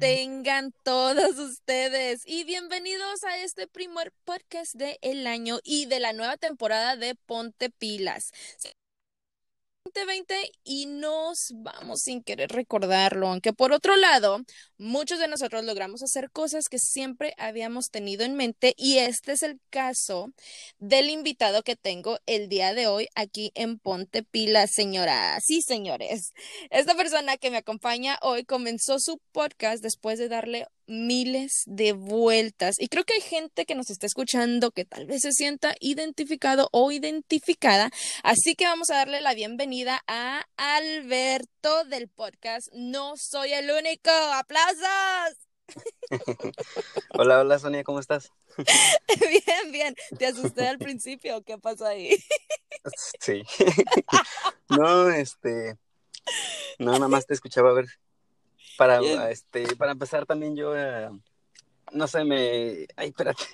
Tengan todos ustedes y bienvenidos a este primer podcast del el año y de la nueva temporada de Ponte Pilas. 2020 y nos vamos sin querer recordarlo, aunque por otro lado, muchos de nosotros logramos hacer cosas que siempre habíamos tenido en mente y este es el caso del invitado que tengo el día de hoy aquí en Ponte Pila, señoras y señores. Esta persona que me acompaña hoy comenzó su podcast después de darle miles de vueltas. Y creo que hay gente que nos está escuchando que tal vez se sienta identificado o identificada. Así que vamos a darle la bienvenida a Alberto del podcast No Soy el Único. ¡Aplausos! hola, hola Sonia, ¿cómo estás? bien, bien. ¿Te asusté al principio? ¿Qué pasó ahí? sí. no, este... No, nada más te escuchaba a ver para, este, para empezar también yo, eh, no sé, me... Ay, espérate.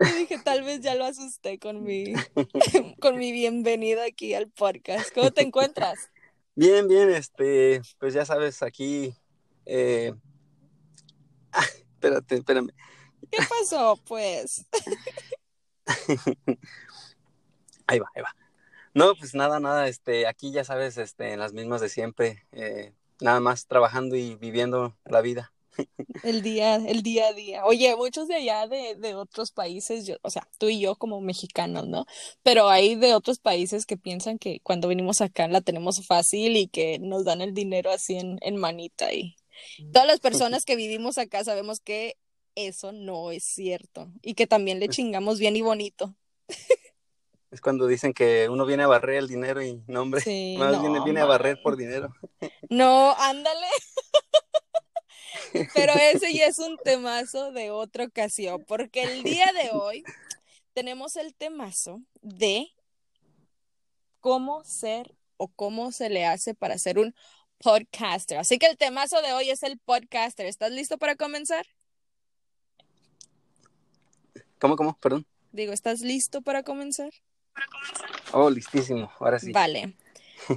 Yo dije, tal vez ya lo asusté con mi, con mi bienvenida aquí al podcast. ¿Cómo te encuentras? Bien, bien, este, pues ya sabes, aquí... Eh... espérate, espérame. ¿Qué pasó, pues? ahí va, ahí va. No, pues nada, nada, este, aquí ya sabes, este, en las mismas de siempre, eh, nada más trabajando y viviendo la vida. El día, el día a día. Oye, muchos de allá de, de otros países, yo, o sea, tú y yo como mexicanos, ¿no? Pero hay de otros países que piensan que cuando venimos acá la tenemos fácil y que nos dan el dinero así en, en manita y todas las personas que vivimos acá sabemos que eso no es cierto y que también le chingamos bien y bonito. Es cuando dicen que uno viene a barrer el dinero y no, hombre, más viene, a barrer por dinero. No, ándale. Pero ese ya es un temazo de otra ocasión, porque el día de hoy tenemos el temazo de cómo ser o cómo se le hace para ser un podcaster. Así que el temazo de hoy es el podcaster. ¿Estás listo para comenzar? ¿Cómo, cómo? Perdón. Digo, ¿estás listo para comenzar? Oh, listísimo, ahora sí. Vale,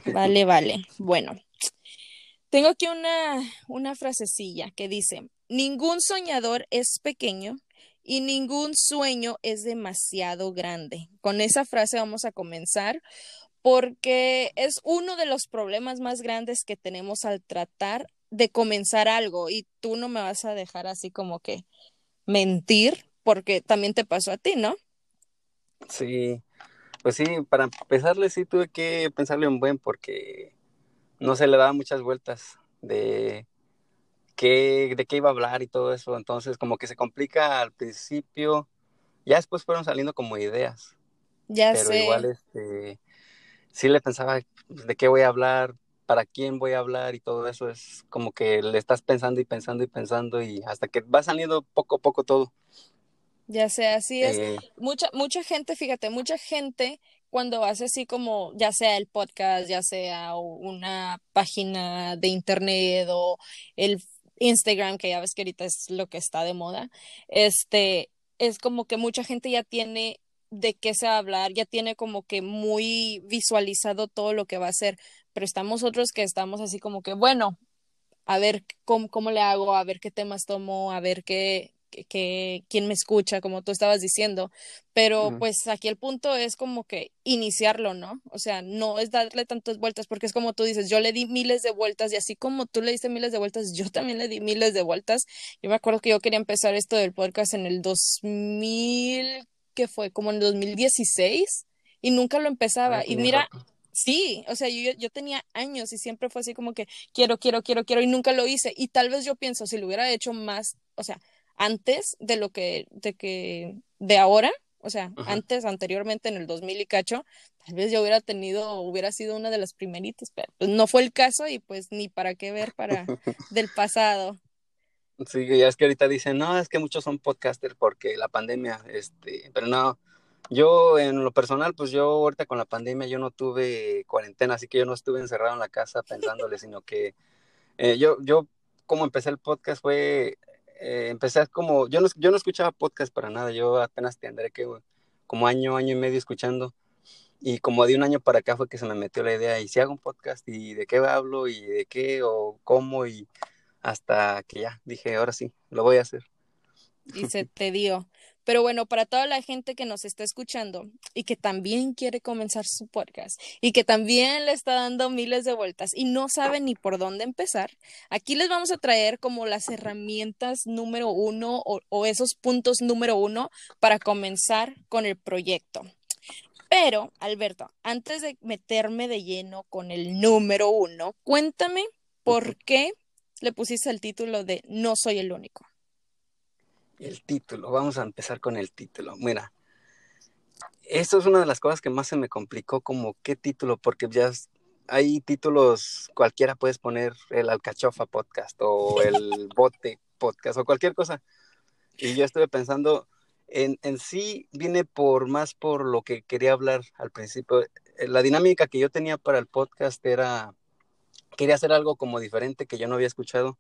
vale, vale. Bueno, tengo aquí una, una frasecilla que dice, ningún soñador es pequeño y ningún sueño es demasiado grande. Con esa frase vamos a comenzar porque es uno de los problemas más grandes que tenemos al tratar de comenzar algo y tú no me vas a dejar así como que mentir porque también te pasó a ti, ¿no? Sí, pues sí, para empezarle sí tuve que pensarle un buen porque no se le daba muchas vueltas de qué, de qué iba a hablar y todo eso. Entonces como que se complica al principio. Ya después fueron saliendo como ideas. Ya pero igual este sí le pensaba pues, de qué voy a hablar, para quién voy a hablar y todo eso es como que le estás pensando y pensando y pensando y hasta que va saliendo poco a poco todo. Ya sea, así es. Eh, mucha, mucha gente, fíjate, mucha gente cuando hace así como, ya sea el podcast, ya sea una página de internet o el Instagram, que ya ves que ahorita es lo que está de moda, este, es como que mucha gente ya tiene de qué se va a hablar, ya tiene como que muy visualizado todo lo que va a hacer, pero estamos otros que estamos así como que, bueno, a ver cómo, cómo le hago, a ver qué temas tomo, a ver qué, que, quien me escucha, como tú estabas diciendo, pero pues aquí el punto es como que iniciarlo, ¿no? O sea, no es darle tantas vueltas, porque es como tú dices, yo le di miles de vueltas y así como tú le diste miles de vueltas, yo también le di miles de vueltas. Yo me acuerdo que yo quería empezar esto del podcast en el 2000, que fue como en el 2016, y nunca lo empezaba. y mira, Sí, o sea, yo, yo tenía años y siempre fue así como que quiero, quiero, quiero, quiero y nunca lo hice. Y tal vez yo pienso, si lo hubiera hecho más, o sea, antes de lo que, de que, de ahora, o sea, antes, anteriormente en el 2000 y cacho, tal vez yo hubiera tenido, hubiera sido una de las primeritas, pero pues no fue el caso y pues ni para qué ver para del pasado. Sí, ya es que ahorita dicen, no, es que muchos son podcasters porque la pandemia, este, pero no, yo en lo personal, pues yo ahorita con la pandemia yo no tuve cuarentena, así que yo no estuve encerrado en la casa pensándole, sino que eh, yo, yo como empecé el podcast fue eh, empecé como, yo no, yo no escuchaba podcast para nada, yo apenas tendré que como año, año y medio escuchando. Y como de un año para acá fue que se me metió la idea, y si hago un podcast, y de qué hablo, y de qué, o cómo, y hasta que ya dije, ahora sí, lo voy a hacer. Y se te dio. Pero bueno, para toda la gente que nos está escuchando y que también quiere comenzar su podcast y que también le está dando miles de vueltas y no sabe ni por dónde empezar, aquí les vamos a traer como las herramientas número uno o, o esos puntos número uno para comenzar con el proyecto. Pero, Alberto, antes de meterme de lleno con el número uno, cuéntame por qué le pusiste el título de No soy el único. El título, vamos a empezar con el título. Mira, esto es una de las cosas que más se me complicó, como qué título, porque ya hay títulos, cualquiera puedes poner el Alcachofa Podcast o el Bote Podcast o cualquier cosa. Y yo estuve pensando, en, en sí viene por más por lo que quería hablar al principio. La dinámica que yo tenía para el podcast era, quería hacer algo como diferente que yo no había escuchado.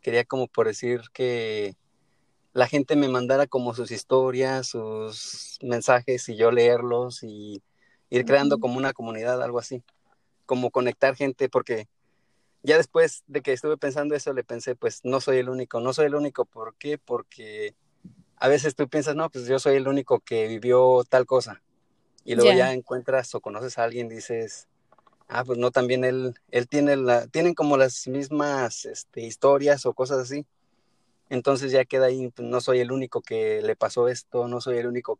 Quería como por decir que la gente me mandara como sus historias, sus mensajes y yo leerlos y ir creando como una comunidad, algo así, como conectar gente, porque ya después de que estuve pensando eso, le pensé, pues no soy el único, no soy el único, ¿por qué? Porque a veces tú piensas, no, pues yo soy el único que vivió tal cosa, y luego ya encuentras o conoces a alguien, dices, ah, pues no, también él, él tiene la, tienen como las mismas este, historias o cosas así entonces ya queda ahí, pues, no soy el único que le pasó esto, no soy el único,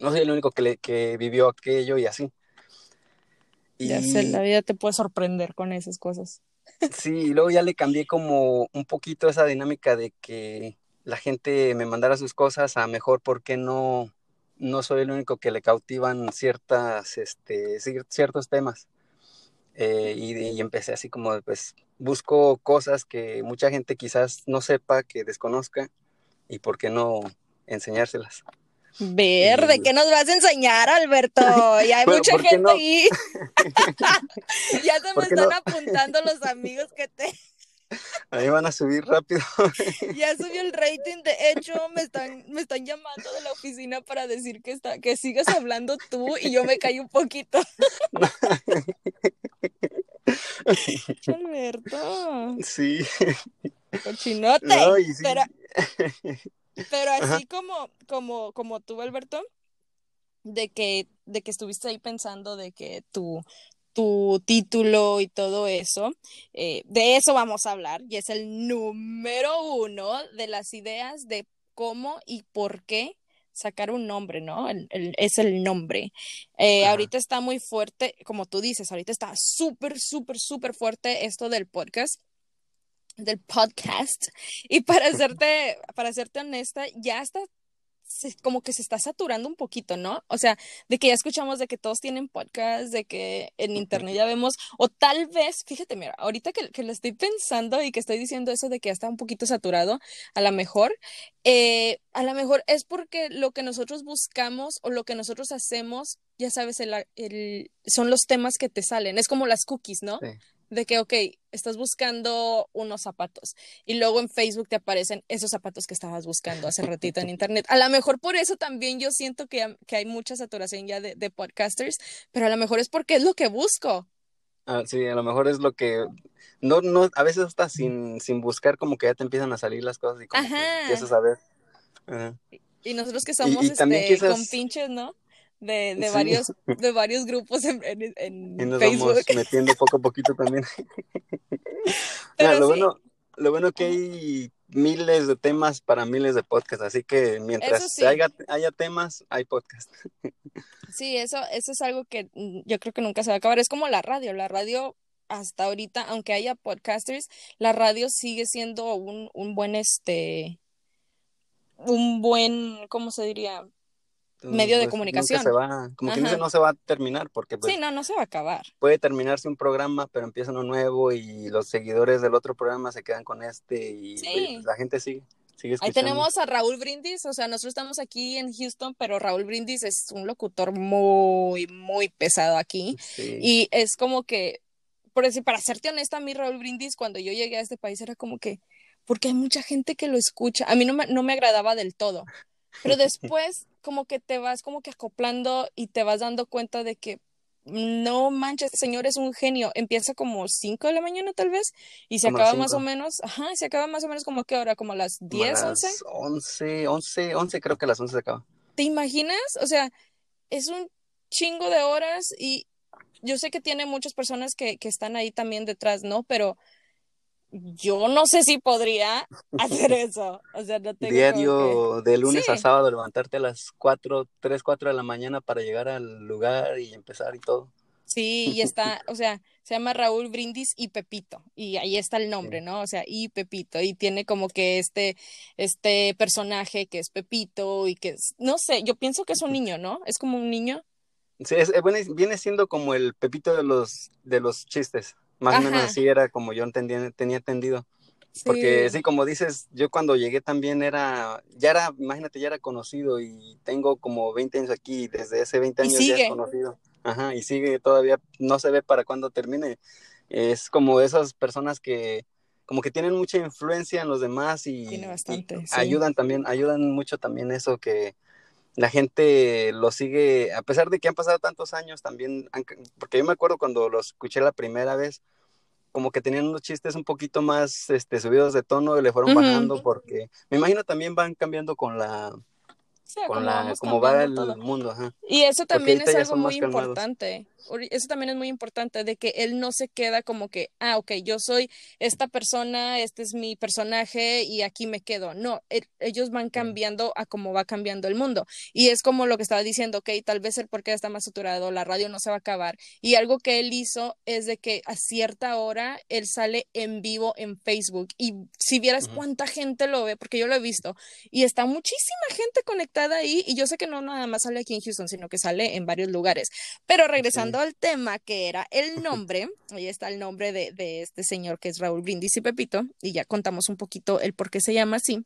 no soy el único que, le, que vivió aquello y así. Ya sé, la vida te puede sorprender con esas cosas. Sí, y luego ya le cambié como un poquito esa dinámica de que la gente me mandara sus cosas a mejor porque no, no soy el único que le cautivan ciertas, este, ciertos temas. Eh, y, y, empecé así como, pues, busco cosas que mucha gente quizás no sepa, que desconozca, y por qué no enseñárselas. Ver, ¿de qué nos vas a enseñar, Alberto? Ya hay mucha gente ahí. ya se me están apuntando los amigos que te... Ahí van a subir rápido. ya subió el rating, de hecho me están, me están llamando de la oficina para decir que, está, que sigas hablando tú y yo me caí un poquito. Alberto. Sí. Cochinote. Pero, pero así como, como, como tú, Alberto, de que, de que estuviste ahí pensando de que tu, tu título y todo eso, eh, de eso vamos a hablar y es el número uno de las ideas de cómo y por qué sacar un nombre, ¿no? es el nombre. Eh, ahorita está muy fuerte, como tú dices, ahorita está súper, súper, súper fuerte esto del podcast del podcast y para hacerte para serte honesta ya está como que se está saturando un poquito, ¿no? O sea, de que ya escuchamos de que todos tienen podcast, de que en internet ya vemos, o tal vez, fíjate, mira, ahorita que, que lo estoy pensando y que estoy diciendo eso de que ya está un poquito saturado, a lo mejor, eh, a lo mejor es porque lo que nosotros buscamos o lo que nosotros hacemos, ya sabes, el, el, son los temas que te salen, es como las cookies, ¿no? Sí de que, ok, estás buscando unos zapatos y luego en Facebook te aparecen esos zapatos que estabas buscando hace ratito en Internet. A lo mejor por eso también yo siento que, que hay mucha saturación ya de, de, podcasters, pero a lo mejor es porque es lo que busco. Ah, sí, a lo mejor es lo que... No, no, a veces hasta sin, sin buscar como que ya te empiezan a salir las cosas y como Ajá. empiezas a ver. Y nosotros que somos este, con pinches, ¿no? De, de varios, de varios grupos en, en, y nos Facebook. Vamos metiendo poco a poquito también. Pero lo, bueno, lo bueno que hay miles de temas para miles de podcasts, así que mientras haya, haya, temas, hay podcasts. Sí, eso, eso es algo que mm, yo creo que nunca se va a acabar. Es como la radio, la radio hasta ahorita, aunque haya podcasters, la radio sigue siendo un, un buen, este, un buen, ¿cómo se diría? Medio de pues, comunicación. Se va, como que no se va a terminar porque pues, sí, no, no se va a acabar. Puede terminarse un programa, pero empieza uno nuevo y los seguidores del otro programa se quedan con este y pues, la gente sigue. Sigue Ahí tenemos a Raúl Brindis, o sea, nosotros estamos aquí en Houston, pero Raúl Brindis es un locutor muy, muy pesado aquí. Y es como que, por decir, para serte honesta, a mí Raúl Brindis, cuando yo llegué a este país, era como que, porque hay mucha gente que lo escucha. A mí no me, no me agradaba del todo. Pero después como que te vas como que acoplando y te vas dando cuenta de que no manches, señor es un genio. Empieza como 5 de la mañana tal vez y se acaba más o menos, ajá, se acaba más o menos como qué hora, como a las 10, 11. 11, 11, 11, creo que a las 11 se acaba. ¿Te imaginas? O sea, es un chingo de horas y yo sé que tiene muchas personas que, que están ahí también detrás, ¿no? Pero yo no sé si podría hacer eso. O sea, no tengo Diario de lunes a sábado levantarte a las 4, 3, 4 de la mañana para llegar al lugar y empezar y todo. Sí, y está, o sea, se llama Raúl Brindis y Pepito, y ahí está el nombre, ¿no? O sea, y Pepito, y tiene como que este, este personaje que es Pepito y que es, no sé, yo pienso que es un niño, ¿no? Es como un niño. Sí, es, viene siendo como el Pepito de los, de los chistes. Más o menos así era como yo entendía, tenía entendido. Porque sí, como dices, yo cuando llegué también era, ya era, imagínate, ya era conocido y tengo como 20 años aquí y desde ese 20 años ya es conocido. Ajá, y sigue todavía, no se ve para cuándo termine. Es como esas personas que como que tienen mucha influencia en los demás y, ayudan también, ayudan mucho también eso que la gente lo sigue, a pesar de que han pasado tantos años también, porque yo me acuerdo cuando lo escuché la primera vez, como que tenían unos chistes un poquito más este, subidos de tono y le fueron bajando porque me imagino también van cambiando con la con la como va el mundo ajá. y eso también es algo muy importante eso también es muy importante, de que él no se queda como que, ah, ok, yo soy esta persona, este es mi personaje y aquí me quedo. No, ellos van cambiando a cómo va cambiando el mundo. Y es como lo que estaba diciendo, ok, tal vez el porqué está más saturado, la radio no se va a acabar. Y algo que él hizo es de que a cierta hora él sale en vivo en Facebook. Y si vieras cuánta gente lo ve, porque yo lo he visto, y está muchísima gente conectada ahí, y yo sé que no nada más sale aquí en Houston, sino que sale en varios lugares. Pero regresando al tema que era el nombre, ahí está el nombre de, de, este señor que es Raúl Brindis y Pepito, y ya contamos un poquito el por qué se llama así.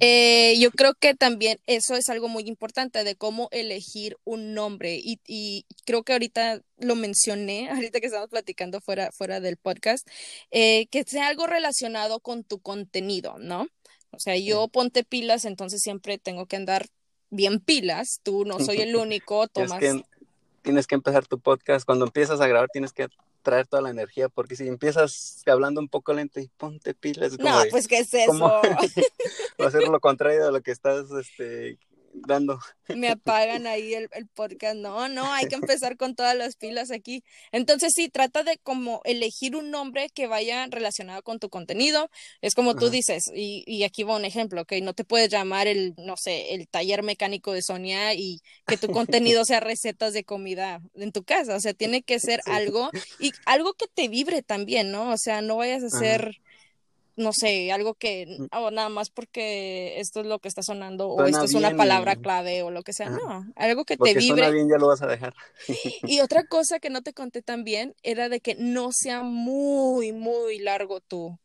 Eh, yo creo que también eso es algo muy importante de cómo elegir un nombre y, y, creo que ahorita lo mencioné, ahorita que estamos platicando fuera, fuera del podcast, eh, que sea algo relacionado con tu contenido, ¿no? O sea, yo ponte pilas, entonces siempre tengo que andar bien pilas, tú no soy el único, Tomás tienes que empezar tu podcast, cuando empiezas a grabar tienes que traer toda la energía, porque si empiezas hablando un poco lento y ponte pilas. no, pues ¿qué es eso? va a ser lo contrario de lo que estás este, dando. Me apagan ahí el, podcast. No, no, hay que empezar con todas las pilas aquí. Entonces sí, trata de como elegir un nombre que vaya relacionado con tu contenido. Es como tú dices, y, y, aquí va un ejemplo, ok, no te puedes llamar el, no sé, el taller mecánico de Sonia y que tu contenido sea recetas de comida en tu casa. O sea, tiene que ser algo y algo que te vibre también, ¿no? O sea, no vayas a ser no sé, algo que, mm. o nada más porque esto es lo que está sonando, o esto es una palabra clave, o lo que sea, no, algo que te vibre. bien, ya lo vas a dejar. y otra cosa que no te conté también era de que no sea muy, muy largo tu,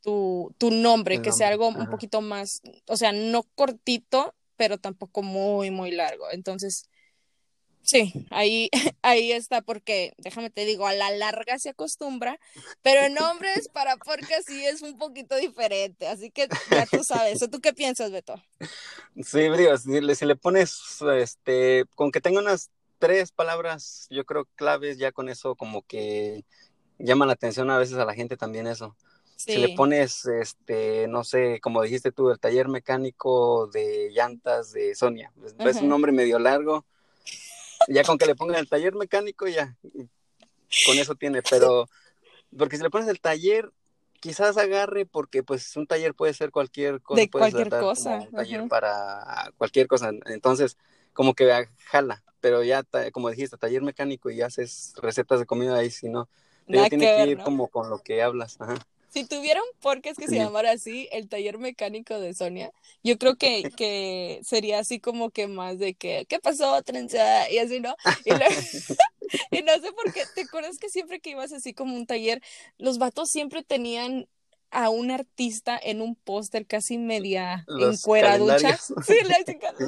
tu, tu nombre, que sea algo un poquito más, o sea, no cortito, pero tampoco muy, muy largo. Entonces, Sí, ahí, ahí está, porque déjame te digo, a la larga se acostumbra, pero nombres para podcast sí es un poquito diferente, así que ya tú sabes. ¿Tú qué piensas, Beto? Sí, brío, si le, si le pones, este, con que tenga unas tres palabras, yo creo claves, ya con eso como que llama la atención a veces a la gente también eso. Si le pones, este, no sé, como dijiste tú, el taller mecánico de llantas de Sonia, es un nombre medio largo, ya con que le pongan el taller mecánico, ya, con eso tiene, pero, porque si le pones el taller, quizás agarre, porque pues un taller puede ser cualquier cosa. De cualquier cosa. Un taller para cualquier cosa, entonces, como que jala, pero ya, como dijiste, taller mecánico y haces recetas de comida ahí, si no, tiene que, ir como con lo que hablas, ajá. Si tuviera un podcast que se llamara así, el taller mecánico de Sonia, yo creo que, que sería así como que más de que, ¿qué pasó, trenza? Y así, ¿no? Y, no sé por qué, ¿te acuerdas que siempre que ibas así como un taller, los vatos siempre tenían a un artista en un póster casi media encueraducha? Sí,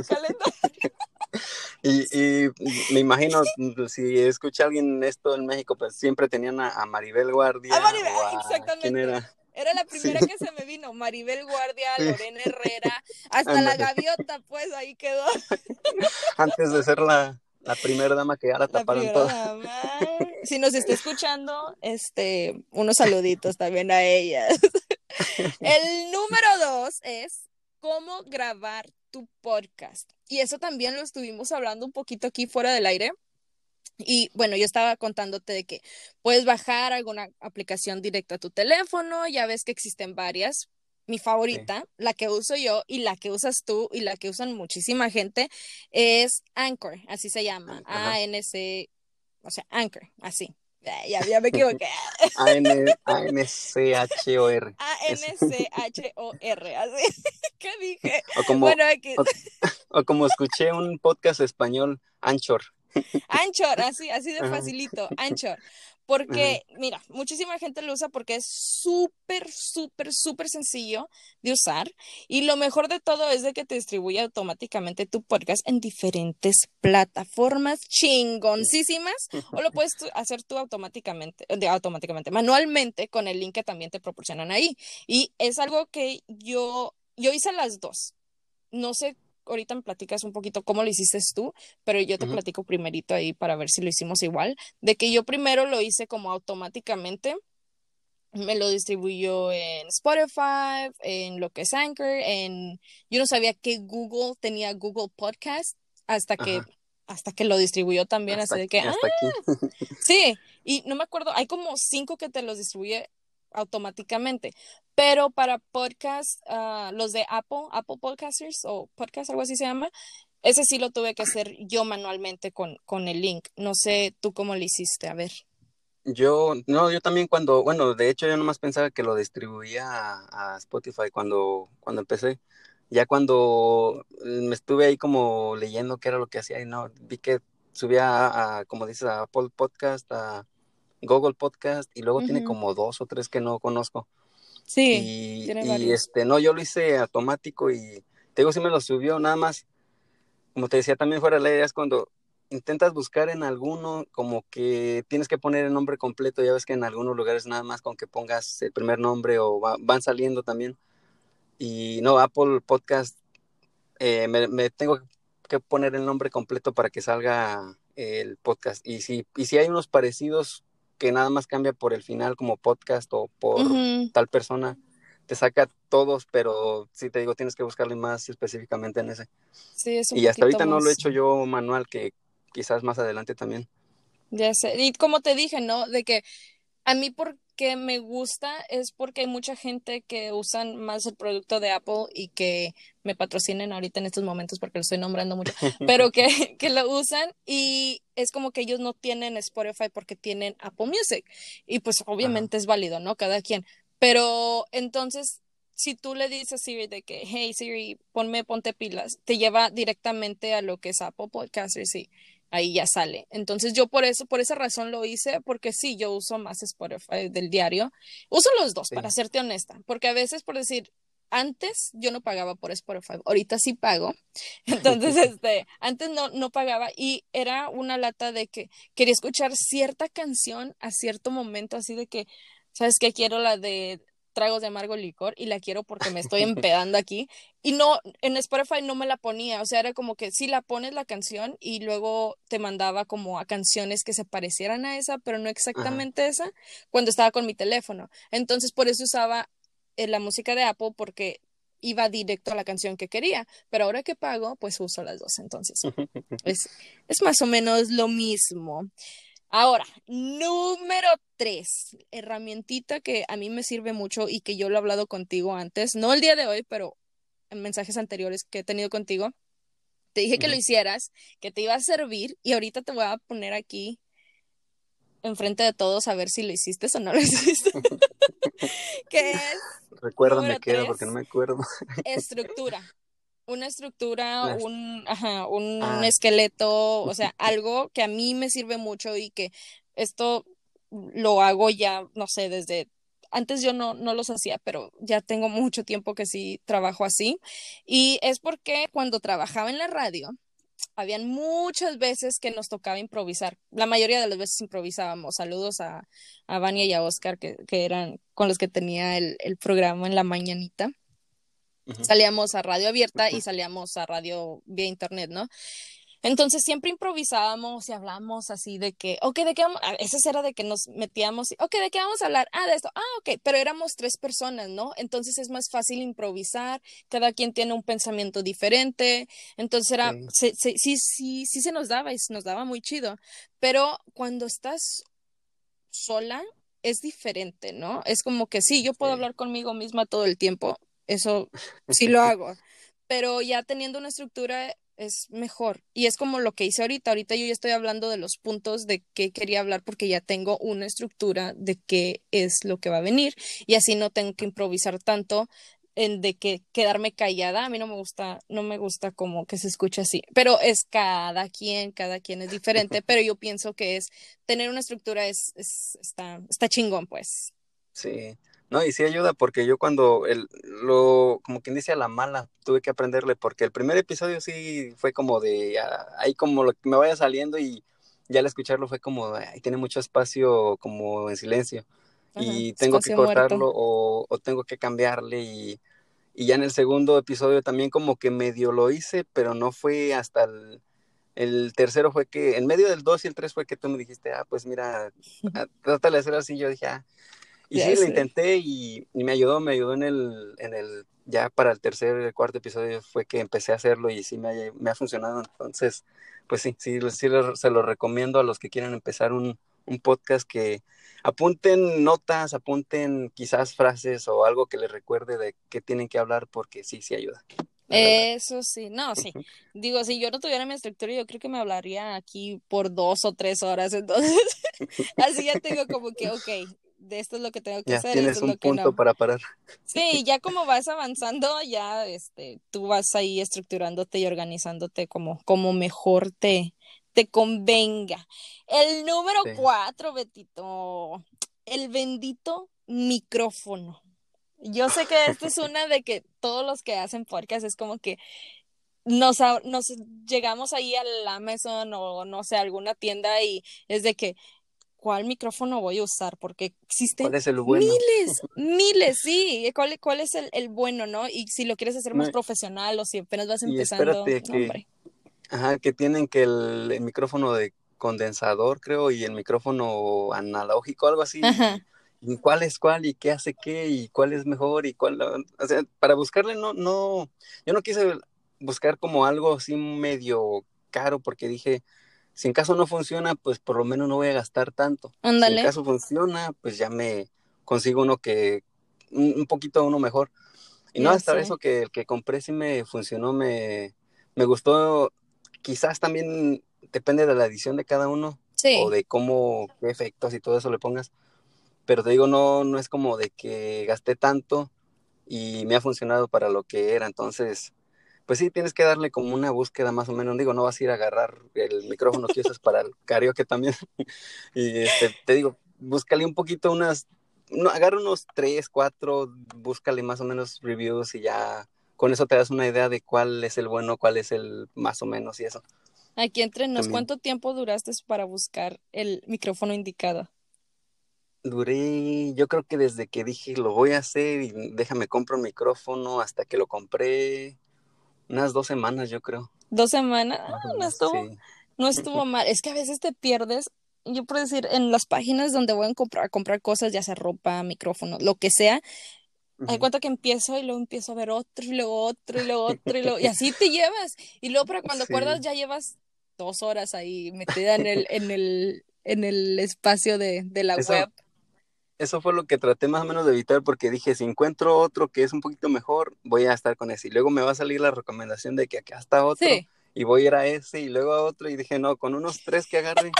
calendario. Y, y, me imagino, si escucha alguien esto en México, pues siempre tenían a, Maribel Guardia. A Maribel, exactamente. ¿Quién era? Era la primera que se me vino. Maribel Guardia, Lorena Herrera, hasta la gaviota, pues ahí quedó. Antes de ser la, la primera dama que ya la taparon toda. Si nos está escuchando, este, unos saluditos también a ellas. El número dos es cómo grabar tu podcast. Y eso también lo estuvimos hablando un poquito aquí fuera del aire. Y bueno, yo estaba contándote de que puedes bajar alguna aplicación directa a tu teléfono, ya ves que existen varias. Mi favorita, la que uso yo y la que usas tú y la que usan muchísima gente es Anchor, así se llama, A-N-C, o sea, Anchor, así. Ya, ya me equivoqué. A-N-C-H-O-R. A-N-C-H-O-R, así. ¿Qué dije? O como, o como escuché un podcast español, Anchor. Anchor, así, así de facilito, Anchor. Porque, mira, muchísima gente lo usa porque es súper, súper, súper sencillo de usar. Y lo mejor de todo es de que te distribuye automáticamente tu podcast en diferentes plataformas chingoncísimas. O lo puedes hacer tú automáticamente, de, automáticamente, manualmente con el link que también te proporcionan ahí. Y es algo que yo, yo hice las dos. No sé ahorita me platicas un poquito cómo lo hiciste tú, pero yo te platico primerito ahí para ver si lo hicimos igual, de que yo primero lo hice como automáticamente, me lo distribuyó en Spotify, en lo que es Anchor, en yo no sabía que Google tenía Google Podcast hasta que hasta que lo distribuyó también, así de que ah, sí, y no me acuerdo, hay como cinco que te los distribuye automáticamente. Pero para podcast, ah, los de Apple, Apple Podcasters o podcast, algo así se llama, ese sí lo tuve que hacer yo manualmente con, con el link. No sé tú cómo lo hiciste, a ver. Yo, no, yo también cuando, bueno, de hecho yo nomás pensaba que lo distribuía a, Spotify cuando, cuando empecé. Ya cuando me estuve ahí como leyendo qué era lo que hacía y no, vi que subía a, como dices, a Apple Podcast, a Google Podcast y luego tiene como dos o tres que no conozco. Sí, y, este, no, yo lo hice automático y te digo, si me lo subió, nada más, como te decía, también fuera la idea es cuando intentas buscar en alguno, como que tienes que poner el nombre completo, ya ves que en algunos lugares nada más con que pongas el primer nombre o van saliendo también. Y no, Apple Podcast, eh, me, me, tengo que poner el nombre completo para que salga el podcast. Y si, y si hay unos parecidos, que nada más cambia por el final como podcast o por tal persona, te saca todos, pero si te digo, tienes que buscarle más específicamente en ese. Sí, es un Y hasta ahorita no lo he hecho yo manual, que quizás más adelante también. Ya sé. Y como te dije, ¿no? De que a mí porque me gusta es porque hay mucha gente que usan más el producto de Apple y que me patrocinen ahorita en estos momentos porque lo estoy nombrando mucho, pero que, que lo usan y es como que ellos no tienen Spotify porque tienen Apple Music y pues obviamente es válido, ¿no? Cada quien. Pero entonces si tú le dices a Siri de que, hey Siri, ponme, ponte pilas, te lleva directamente a lo que es Apple Podcasts y ahí ya sale. Entonces yo por eso, por esa razón lo hice, porque sí, yo uso más Spotify del diario. Uso los dos, para serte honesta, porque a veces, por decir, antes yo no pagaba por Spotify, ahorita sí pago. Entonces, este, antes no, no pagaba y era una lata de que quería escuchar cierta canción a cierto momento, así de que, ¿sabes qué? Quiero la de tragos de amargo licor y la quiero porque me estoy empedando aquí. Y no, en Spotify no me la ponía, o sea, era como que sí la pones la canción y luego te mandaba como a canciones que se parecieran a esa, pero no exactamente esa, cuando estaba con mi teléfono. Entonces, por eso usaba eh, la música de Apple porque iba directo a la canción que quería, pero ahora que pago, pues uso las dos, entonces es, es más o menos lo mismo. Ahora, número tres, herramientita que a mí me sirve mucho y que yo lo he hablado contigo antes, no el día de hoy, pero en mensajes anteriores que he tenido contigo. Te dije que lo hicieras, que te iba a servir y ahorita te voy a poner aquí enfrente de todos a ver si lo hiciste o no lo hiciste. ¿Qué es? Recuérdame qué era porque no me acuerdo. estructura una estructura, un, ajá, un ah. esqueleto, o sea, algo que a mí me sirve mucho y que esto lo hago ya, no sé, desde antes yo no, no los hacía, pero ya tengo mucho tiempo que sí trabajo así. Y es porque cuando trabajaba en la radio, habían muchas veces que nos tocaba improvisar. La mayoría de las veces improvisábamos. Saludos a, a Vania y a Oscar, que, que eran con los que tenía el, el programa en la mañanita. Salíamos a radio abierta y salíamos a radio vía internet, ¿no? Entonces siempre improvisábamos y hablábamos así de que, ok, ¿de qué vamos? Eso era de que nos metíamos, ok, ¿de qué vamos a hablar? Ah, de esto, ah, ok, pero éramos tres personas, ¿no? Entonces es más fácil improvisar, cada quien tiene un pensamiento diferente, entonces era, sí, sí, sí, sí se nos daba y se nos daba muy chido, pero cuando estás sola es diferente, ¿no? Es como que sí, yo puedo hablar conmigo misma todo el tiempo, eso sí lo hago, pero ya teniendo una estructura es mejor. Y es como lo que hice ahorita. Ahorita yo ya estoy hablando de los puntos de qué quería hablar porque ya tengo una estructura de qué es lo que va a venir y así no tengo que improvisar tanto en de que quedarme callada. A mí no me gusta, no me gusta como que se escuche así, pero es cada quien, cada quien es diferente, pero yo pienso que es tener una estructura es, es está, está chingón, pues. Sí. No, y sí ayuda porque yo cuando el, lo, como quien dice a la mala, tuve que aprenderle porque el primer episodio sí fue como de, ah, ahí como lo que me vaya saliendo y ya al escucharlo fue como, ahí tiene mucho espacio como en silencio y tengo que cortarlo o, o, tengo que cambiarle y, y, ya en el segundo episodio también como que medio lo hice, pero no fue hasta el, el tercero fue que, en medio del dos y el tres fue que tú me dijiste, ah, pues mira, ah, trata de hacer así, yo dije, ah, y sí, lo intenté y, me ayudó, me ayudó en el, en el, ya para el tercer, el cuarto episodio fue que empecé a hacerlo y sí me ha, me ha funcionado. Entonces, pues sí, sí, sí se lo recomiendo a los que quieran empezar un, un podcast que apunten notas, apunten quizás frases o algo que les recuerde de qué tienen que hablar porque sí, sí ayuda. Eso sí, no, sí. Digo, si yo no tuviera mi estructura, yo creo que me hablaría aquí por dos o tres horas, entonces, así ya tengo como que, ok, de esto es lo que tengo que hacer. Tienes un punto para parar. Sí, ya como vas avanzando, ya este, tú vas ahí estructurándote y organizándote como, como mejor te, te convenga. El número cuatro, Betito, el bendito micrófono. Yo sé que esta es una de que todos los que hacen podcast es como que nos, nos llegamos ahí al Amazon o no sé, alguna tienda y es de que cuál micrófono voy a usar, porque existen miles, miles, sí, cuál, cuál es el, el, bueno, ¿no? Y si lo quieres hacer más profesional o si apenas vas empezando, que, Ajá, que tienen que el, micrófono de condensador, creo, y el micrófono analógico, algo así. Y cuál es cuál y qué hace qué y cuál es mejor y cuál, o sea, para buscarle no, no, yo no quise buscar como algo así medio caro porque dije, si en caso no funciona, pues por lo menos no voy a gastar tanto. Si en caso funciona, pues ya me consigo uno que, un, poquito uno mejor. Y no, hasta eso que el que compré sí me funcionó, me, me gustó. Quizás también depende de la edición de cada uno. O de cómo, qué efectos y todo eso le pongas. Pero te digo, no, no es como de que gasté tanto y me ha funcionado para lo que era. Entonces, pues sí, tienes que darle como una búsqueda más o menos. Digo, no vas a ir a agarrar el micrófono que usas para el karaoke también. y este, te digo, búscale un poquito unas, no, agarra unos tres, cuatro, búscale más o menos reviews y ya con eso te das una idea de cuál es el bueno, cuál es el más o menos y eso. Aquí entre nos, ¿cuánto tiempo duraste para buscar el micrófono indicado? Duré, yo creo que desde que dije lo voy a hacer y déjame compro un micrófono hasta que lo compré, unas dos semanas, yo creo. ¿Dos semanas? Ah, no estuvo, no estuvo mal. Es que a veces te pierdes, yo puedo decir, en las páginas donde voy a comprar, a comprar cosas, ya sea ropa, micrófono, lo que sea, hay cuenta que empiezo y luego empiezo a ver otro y luego otro y luego otro y luego y así te llevas y luego para cuando acuerdas ya llevas dos horas ahí metida en el en el en el espacio de, de la web eso fue lo que traté más o menos de evitar porque dije, si encuentro otro que es un poquito mejor, voy a estar con ese. Y luego me va a salir la recomendación de que acá está otro y voy a ir a ese y luego a otro. Y dije, no, con unos tres que agarre,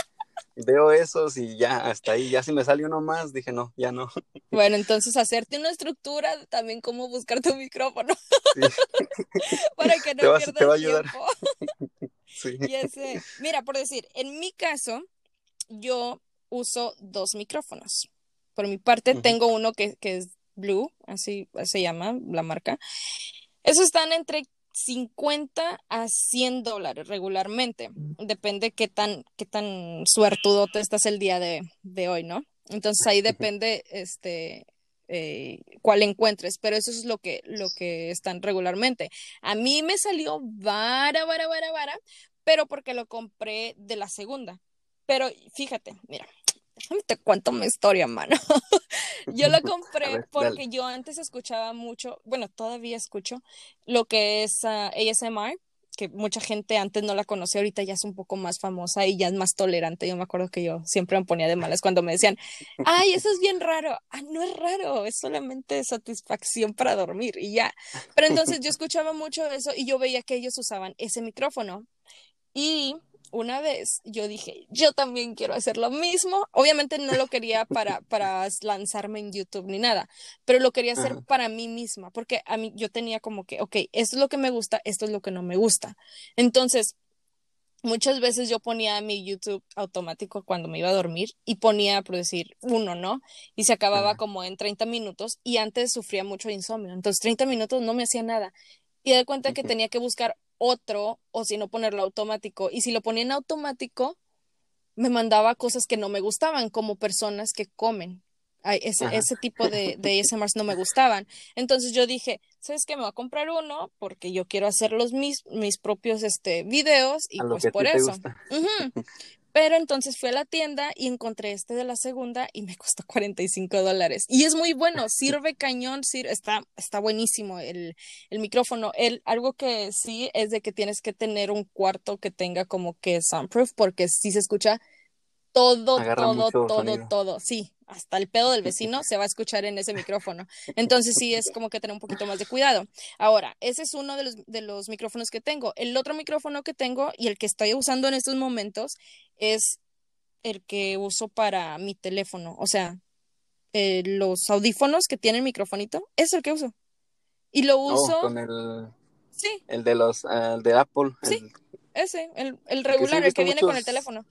veo esos y ya, hasta ahí. Ya si me sale uno más, dije, no, ya no. Bueno, entonces hacerte una estructura también cómo buscar tu micrófono. Para que no pierdas te va a ayudar. sí. y ese, mira, por decir, en mi caso, yo uso dos micrófonos. Por mi parte, tengo uno que, que, es Blue, así se llama la marca. Esos están entre 50 a 100 dólares regularmente. Depende qué tan, qué tan suertudo te estás el día de, de hoy, ¿no? Entonces ahí depende este, eh, cuál encuentres, pero eso es lo que, lo que están regularmente. A mí me salió vara, vara, vara, vara, pero porque lo compré de la segunda. Pero fíjate, mira, déjame te cuento mi historia, mano. yo lo compré porque yo antes escuchaba mucho, bueno, todavía escucho lo que es uh, ah, ASMR que mucha gente antes no la conocía, ahorita ya es un poco más famosa y ya es más tolerante. Yo me acuerdo que yo siempre me ponía de malas cuando me decían, ay, eso es bien raro. Ah, no es raro, es solamente satisfacción para dormir y ya. Pero entonces yo escuchaba mucho eso y yo veía que ellos usaban ese micrófono. Y una vez yo dije, yo también quiero hacer lo mismo. Obviamente no lo quería para, para lanzarme en YouTube ni nada, pero lo quería hacer para mí misma, porque a mí yo tenía como que, ok, esto es lo que me gusta, esto es lo que no me gusta. Entonces, muchas veces yo ponía mi YouTube automático cuando me iba a dormir y ponía, por decir, uno, ¿no? Y se acababa como en 30 minutos y antes sufría mucho insomnio. Entonces, 30 minutos no me hacía nada. Y de cuenta que tenía que buscar otro o si no ponerlo automático. Y si lo ponía en automático, me mandaba cosas que no me gustaban, como personas que comen. ese, ese, tipo de, de ASMRs no me gustaban. Entonces yo dije, ¿sabes qué? Me voy a comprar uno porque yo quiero hacer los mis, mis propios este, videos y pues por eso. Pero entonces fui a la tienda y encontré este de la segunda y me costó 45 dólares. Y es muy bueno, sirve cañón, sirve, está, está buenísimo el, el micrófono. El, algo que sí es de que tienes que tener un cuarto que tenga como que soundproof porque sí se escucha todo, todo, todo, todo. Sí, hasta el pedo del vecino se va a escuchar en ese micrófono. Entonces sí es como que tener un poquito más de cuidado. Ahora, ese es uno de los, de los micrófonos que tengo. El otro micrófono que tengo y el que estoy usando en estos momentos es el que uso para mi teléfono. O sea, eh, los audífonos que tienen microfonito, es el que uso. Y lo oh, uso. con el. Sí. El de los. el de Apple. Sí. Ese, el, el regular, el que viene con el teléfono.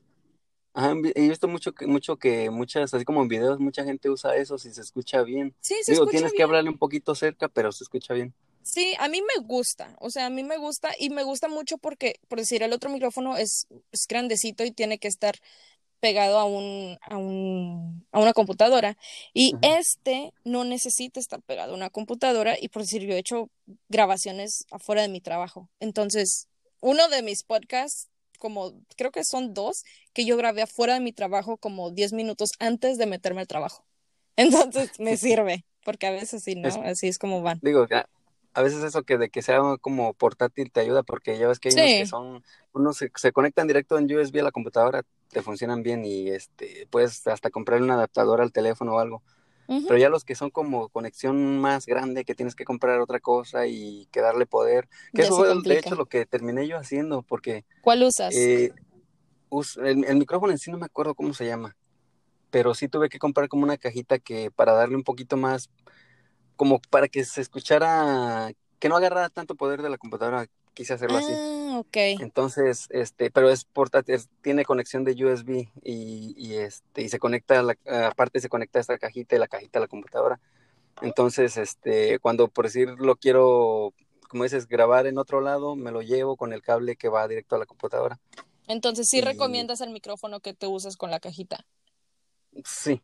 Ajá, he visto mucho que, mucho que muchas, así como en videos, mucha gente usa eso si se escucha bien. Sí, se Digo, tienes que hablarle un poquito cerca, pero se escucha bien. Sí, a mí me gusta, o sea, a mí me gusta y me gusta mucho porque, por decir, el otro micrófono es, es grandecito y tiene que estar pegado a un, a un, a una computadora. Y este no necesita estar pegado a una computadora y por decir, yo he hecho grabaciones afuera de mi trabajo. Entonces, uno de mis podcasts como, creo que son dos, que yo grabé afuera de mi trabajo como 10 minutos antes de meterme al trabajo. Entonces me sirve, porque a veces sí, ¿no? Así es como van. Digo, a veces eso que de que sea como portátil te ayuda porque ya ves que hay unos que son, unos se, se, conectan directo en USB a la computadora, te funcionan bien y este puedes hasta comprar un adaptador al teléfono o algo. Pero ya los que son como conexión más grande, que tienes que comprar otra cosa y que darle poder, que eso fue de hecho lo que terminé yo haciendo, porque... ¿Cuál usas? Eh, el, el, micrófono en sí no me acuerdo cómo se llama, pero sí tuve que comprar como una cajita que para darle un poquito más como para que se escuchara, que no agarrara tanto poder de la computadora, quise hacerlo así. Ah, ok. Entonces, este, pero es portátil, tiene conexión de USB y, y este, y se conecta, la, aparte se conecta a esta cajita y la cajita a la computadora. Entonces, este, cuando por decir lo quiero, como dices, grabar en otro lado, me lo llevo con el cable que va directo a la computadora. Entonces, ¿sí recomiendas el micrófono que te usas con la cajita? Sí,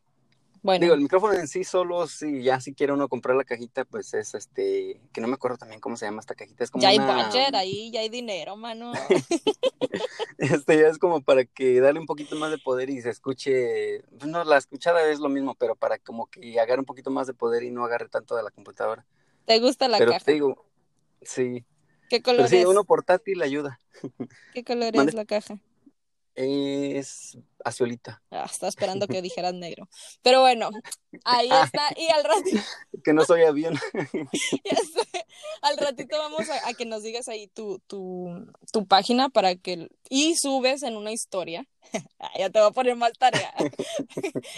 bueno. Digo, el micrófono en sí solo, si ya si quiere uno comprar la cajita, pues es este, que no me acuerdo también cómo se llama esta cajita. Es como ya hay budget ahí, ya hay dinero, mano. este ya es como para que darle un poquito más de poder y se escuche, pues no, la escuchada es lo mismo, pero para como que agarre un poquito más de poder y no agarre tanto de la computadora. ¿Te gusta la pero caja? Te digo, sí. ¿Qué color pero sí, uno portátil ayuda. ¿Qué color es la caja? Es azuelita. Ah, estaba esperando que dijeras negro. Pero bueno, ahí está. Y al ratito. que no soy avión. ya sé. Al ratito vamos a, que nos digas ahí tu, tu, tu, página para que. Y subes en una historia. ya te voy a poner más tarea.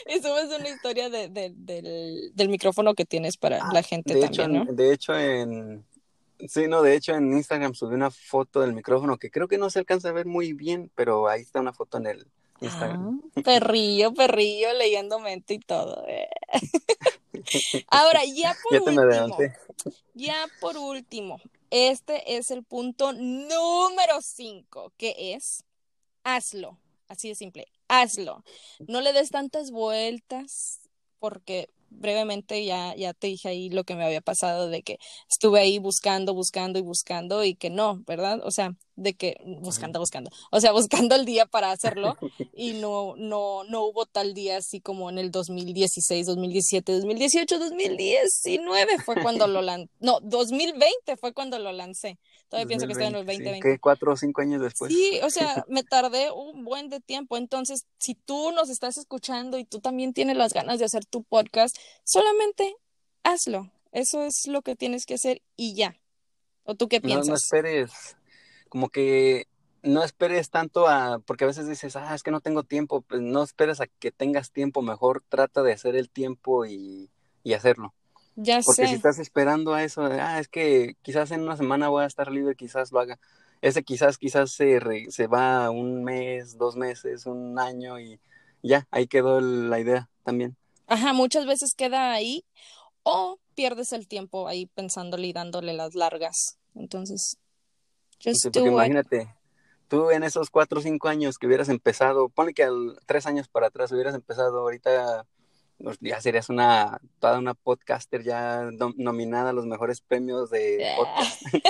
y subes una historia de, de, del, del, micrófono que tienes para ah, la gente de también, hecho, De hecho, en Sí, no, de hecho en Instagram subí una foto del micrófono que creo que no se alcanza a ver muy bien, pero ahí está una foto en el Instagram. Ah, perrillo, perrillo, leyendo mente y todo. Eh. Ahora, ya por último, ya por último, este es el punto número cinco, que es hazlo. Así de simple, hazlo. No le des tantas vueltas porque brevemente ya, ya te dije ahí lo que me había pasado de que estuve ahí buscando, buscando y buscando y que no, ¿verdad? O sea, de que buscando, buscando, o sea, buscando el día para hacerlo y no, no, no hubo tal día así como en el 2016, 2017, 2018, 2019 fue cuando lo lancé, no, 2020 fue cuando lo lancé. Todavía pienso que estoy en el 2020. ¿Qué? ¿Cuatro o cinco años después? Sí, o sea, me tardé un buen de tiempo. Entonces, si tú nos estás escuchando y tú también tienes las ganas de hacer tu podcast, solamente hazlo. Eso es lo que tienes que hacer y ya. ¿O tú qué piensas? No, no esperes, como que no esperes tanto a, porque a veces dices, ah, es que no tengo tiempo, pues no esperes a que tengas tiempo, mejor trata de hacer el tiempo y, y hacerlo. Ya Porque sé. si estás esperando a eso, ah, es que quizás en una semana voy a estar libre, quizás lo haga. Ese quizás, quizás se, re- se va un mes, dos meses, un año y ya, ahí quedó la idea también. Ajá, muchas veces queda ahí o pierdes el tiempo ahí pensándole y dándole las largas. Entonces, just Sí, porque do imagínate, tú en esos cuatro o cinco años que hubieras empezado, ponle que al, tres años para atrás hubieras empezado ahorita, pues, ya serías una, toda una podcaster ya nom- nominada a los mejores premios de podcast. Y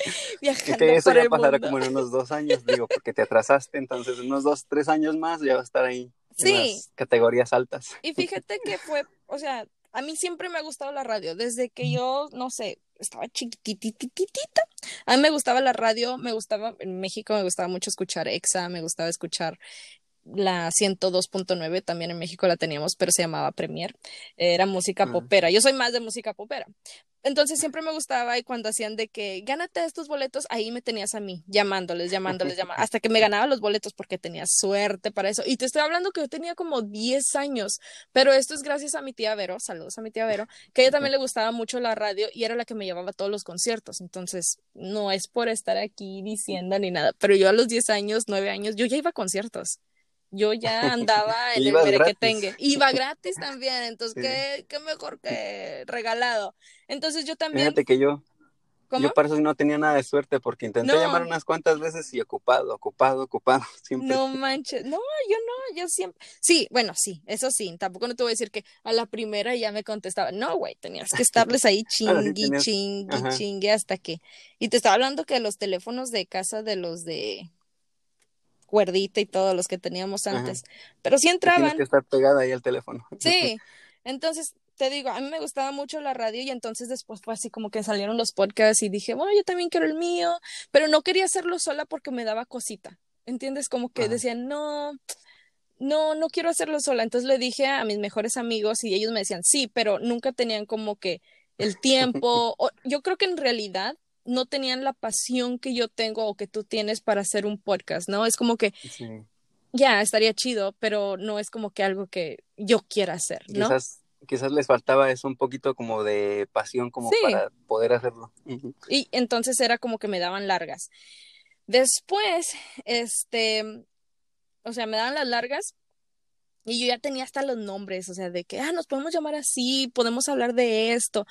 Viajando que eso por ya el pasará mundo. como en unos dos años, digo, porque te atrasaste, entonces en unos dos, tres años más ya va a estar ahí en Sí. las categorías altas. Y fíjate que fue, o sea, a mí siempre me ha gustado la radio, desde que yo, no sé, estaba chiquititititita. A mí me gustaba la radio, me gustaba, en México me gustaba mucho escuchar EXA, me gustaba escuchar la 102.9, también en México la teníamos, pero se llamaba Premier. Era música Ah. popera. Yo soy más de música popera. Entonces siempre me gustaba y cuando hacían de que gánate estos boletos, ahí me tenías a mí, llamándoles, llamándoles, llamándoles, hasta que me ganaba los boletos porque tenía suerte para eso. Y te estoy hablando que yo tenía como 10 años, pero esto es gracias a mi tía Vero, saludos a mi tía Vero, que a ella también le gustaba mucho la radio y era la que me llevaba a todos los conciertos. Entonces, no es por estar aquí diciendo ni nada, pero yo a los 10 años, 9 años, yo ya iba a conciertos. Yo ya andaba en el merequetengue. Iba gratis también, entonces Sí. qué, qué mejor que regalado. Entonces yo también, Fíjate que yo, ¿cómo? yo para eso no tenía nada de suerte porque intenté No. llamar unas cuantas veces y ocupado, ocupado, ocupado, siempre. No manches, no, yo no, yo siempre, sí, bueno, sí, eso sí, tampoco no te voy a decir que a la primera ya me contestaba, no, güey, tenías que estarles ahí sí chingui, tenías- chingui, ajá. chingue hasta que, y te estaba hablando que los teléfonos de casa de los de cuerdita y todos los que teníamos Ajá. antes, pero sí Que Tienes entraban, que estar pegada ahí al teléfono. Sí, entonces te digo, a mí me gustaba mucho la radio y entonces después fue así como que salieron los podcasts y dije, bueno, yo también quiero el mío, pero no quería hacerlo sola porque me daba cosita, ¿entiendes? Como que Ajá. decían, no, no, no quiero hacerlo sola. Entonces le dije a mis mejores amigos y ellos me decían, sí, pero nunca tenían como que el tiempo, o, yo creo que en realidad no tenían la pasión que yo tengo o que tú tienes para hacer un podcast, ¿no? Es como que Sí. ya estaría chido, pero no es como que algo que yo quiera hacer, ¿no? Quizás, quizás les faltaba eso un poquito como de pasión como Sí. para poder hacerlo. Y entonces era como que me daban largas. Después, este, o sea, me daban las largas y yo ya tenía hasta los nombres, o sea, de que, ah, nos podemos llamar así, podemos hablar de esto.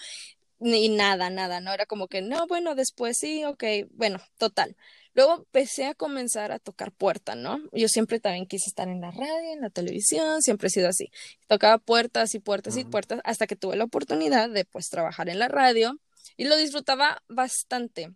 Y nada, nada, no era como que, no, bueno, después sí, ok, bueno, total. Luego empecé a comenzar a tocar puerta, ¿no? Yo siempre también quise estar en la radio, en la televisión, siempre he sido así. Tocaba puertas y puertas y puertas hasta que tuve la oportunidad de pues trabajar en la radio y lo disfrutaba bastante.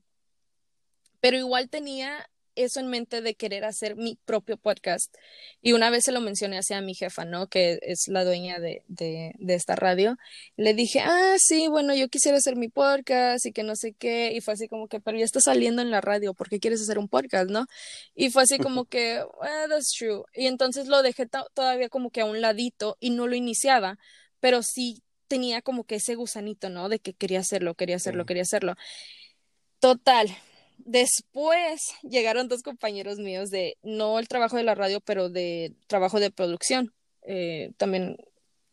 Pero igual tenía eso en mente de querer hacer mi propio podcast. Y una vez se lo mencioné hacia mi jefa, ¿no? Que es la dueña de, de, de esta radio. Le dije, ah, sí, bueno, yo quisiera hacer mi podcast y que no sé qué. Y fue así como que, pero ya está saliendo en la radio, ¿por qué quieres hacer un podcast, no? Y fue así como que, ah, that's true. Y entonces lo dejé to- todavía como que a un ladito y no lo iniciaba, pero sí tenía como que ese gusanito, ¿no? De que quería hacerlo, quería hacerlo, Sí. quería hacerlo. Total. Después llegaron dos compañeros míos de, no el trabajo de la radio, pero de trabajo de producción. Eh, también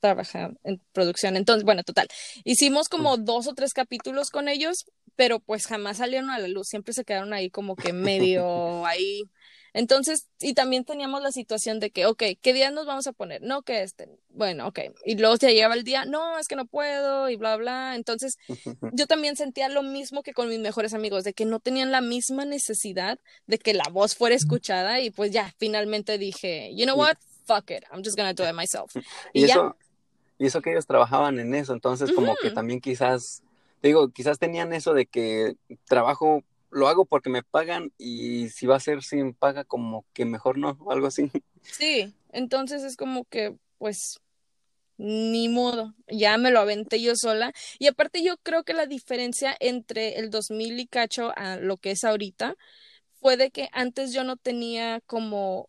trabaja en producción. Entonces, bueno, total. Hicimos como dos o tres capítulos con ellos, pero pues jamás salieron a la luz. Siempre se quedaron ahí como que medio ahí Entonces, y también teníamos la situación de que, ok, ¿qué día nos vamos a poner? No, que este, bueno, ok. Y luego ya llegaba el día, no, es que no puedo y bla, bla. Entonces, yo también sentía lo mismo que con mis mejores amigos, de que no tenían la misma necesidad de que la voz fuera escuchada y pues ya, finalmente dije, you know what, fuck it, I'm just gonna do it myself. Y, eso, y eso que ellos trabajaban en eso, entonces como que también quizás, digo, quizás tenían eso de que trabajo lo hago porque me pagan y si va a ser sin paga, como que mejor no, o algo así. Sí, entonces es como que, pues, ni modo, ya me lo aventé yo sola. Y aparte yo creo que la diferencia entre el 2000 y cacho a lo que es ahorita fue de que antes yo no tenía como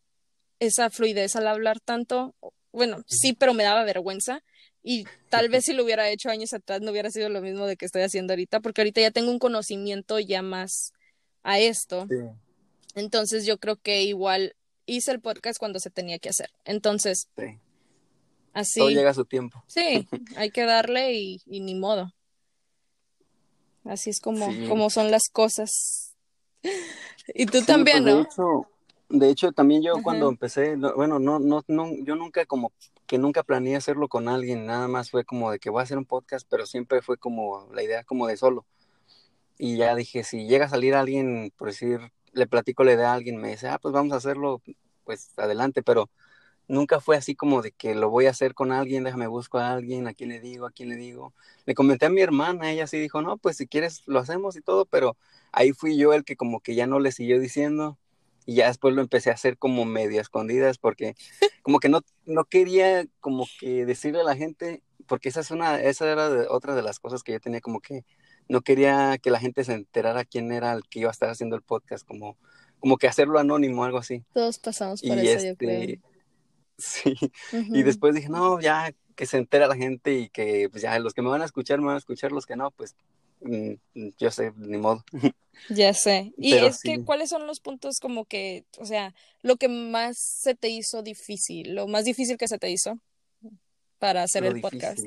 esa fluidez al hablar tanto. Bueno, sí, pero me daba vergüenza. Y tal vez si lo hubiera hecho años atrás no hubiera sido lo mismo de que estoy haciendo ahorita, porque ahorita ya tengo un conocimiento ya más a esto. Entonces yo creo que igual hice el podcast cuando se tenía que hacer. Entonces, así. Todo llega a su tiempo. Sí, hay que darle y, ni modo. Así es como, como son las cosas. Y tú también, pues, ¿no? De hecho, también yo cuando empecé, bueno, no, no, no, yo nunca como que nunca planeé hacerlo con alguien, nada más fue como de que voy a hacer un podcast, pero siempre fue como la idea como de solo. Y ya dije, si llega a salir alguien, por decir, le platico la idea a alguien, me dice, ah, pues vamos a hacerlo, pues adelante, pero nunca fue así como de que lo voy a hacer con alguien, déjame busco a alguien, a quién le digo, a quién le digo. Le comenté a mi hermana, ella sí dijo, no, pues si quieres lo hacemos y todo, pero ahí fui yo el que como que ya no le siguió diciendo y ya después lo empecé a hacer como medio escondidas porque como que no, no quería como que decirle a la gente, porque esa es una, esa era otra de las cosas que yo tenía como que no quería que la gente se enterara quién era el que iba a estar haciendo el podcast, como, como que hacerlo anónimo, algo así. Todos pasamos por eso, yo creo. Este, sí, y después dije, no, ya que se entera la gente y que pues ya los que me van a escuchar me van a escuchar, los que no, pues yo sé, ni modo. Ya sé. Y es que, ¿cuáles son los puntos como que, o sea, lo que más se te hizo difícil, lo más difícil que se te hizo para hacer el podcast?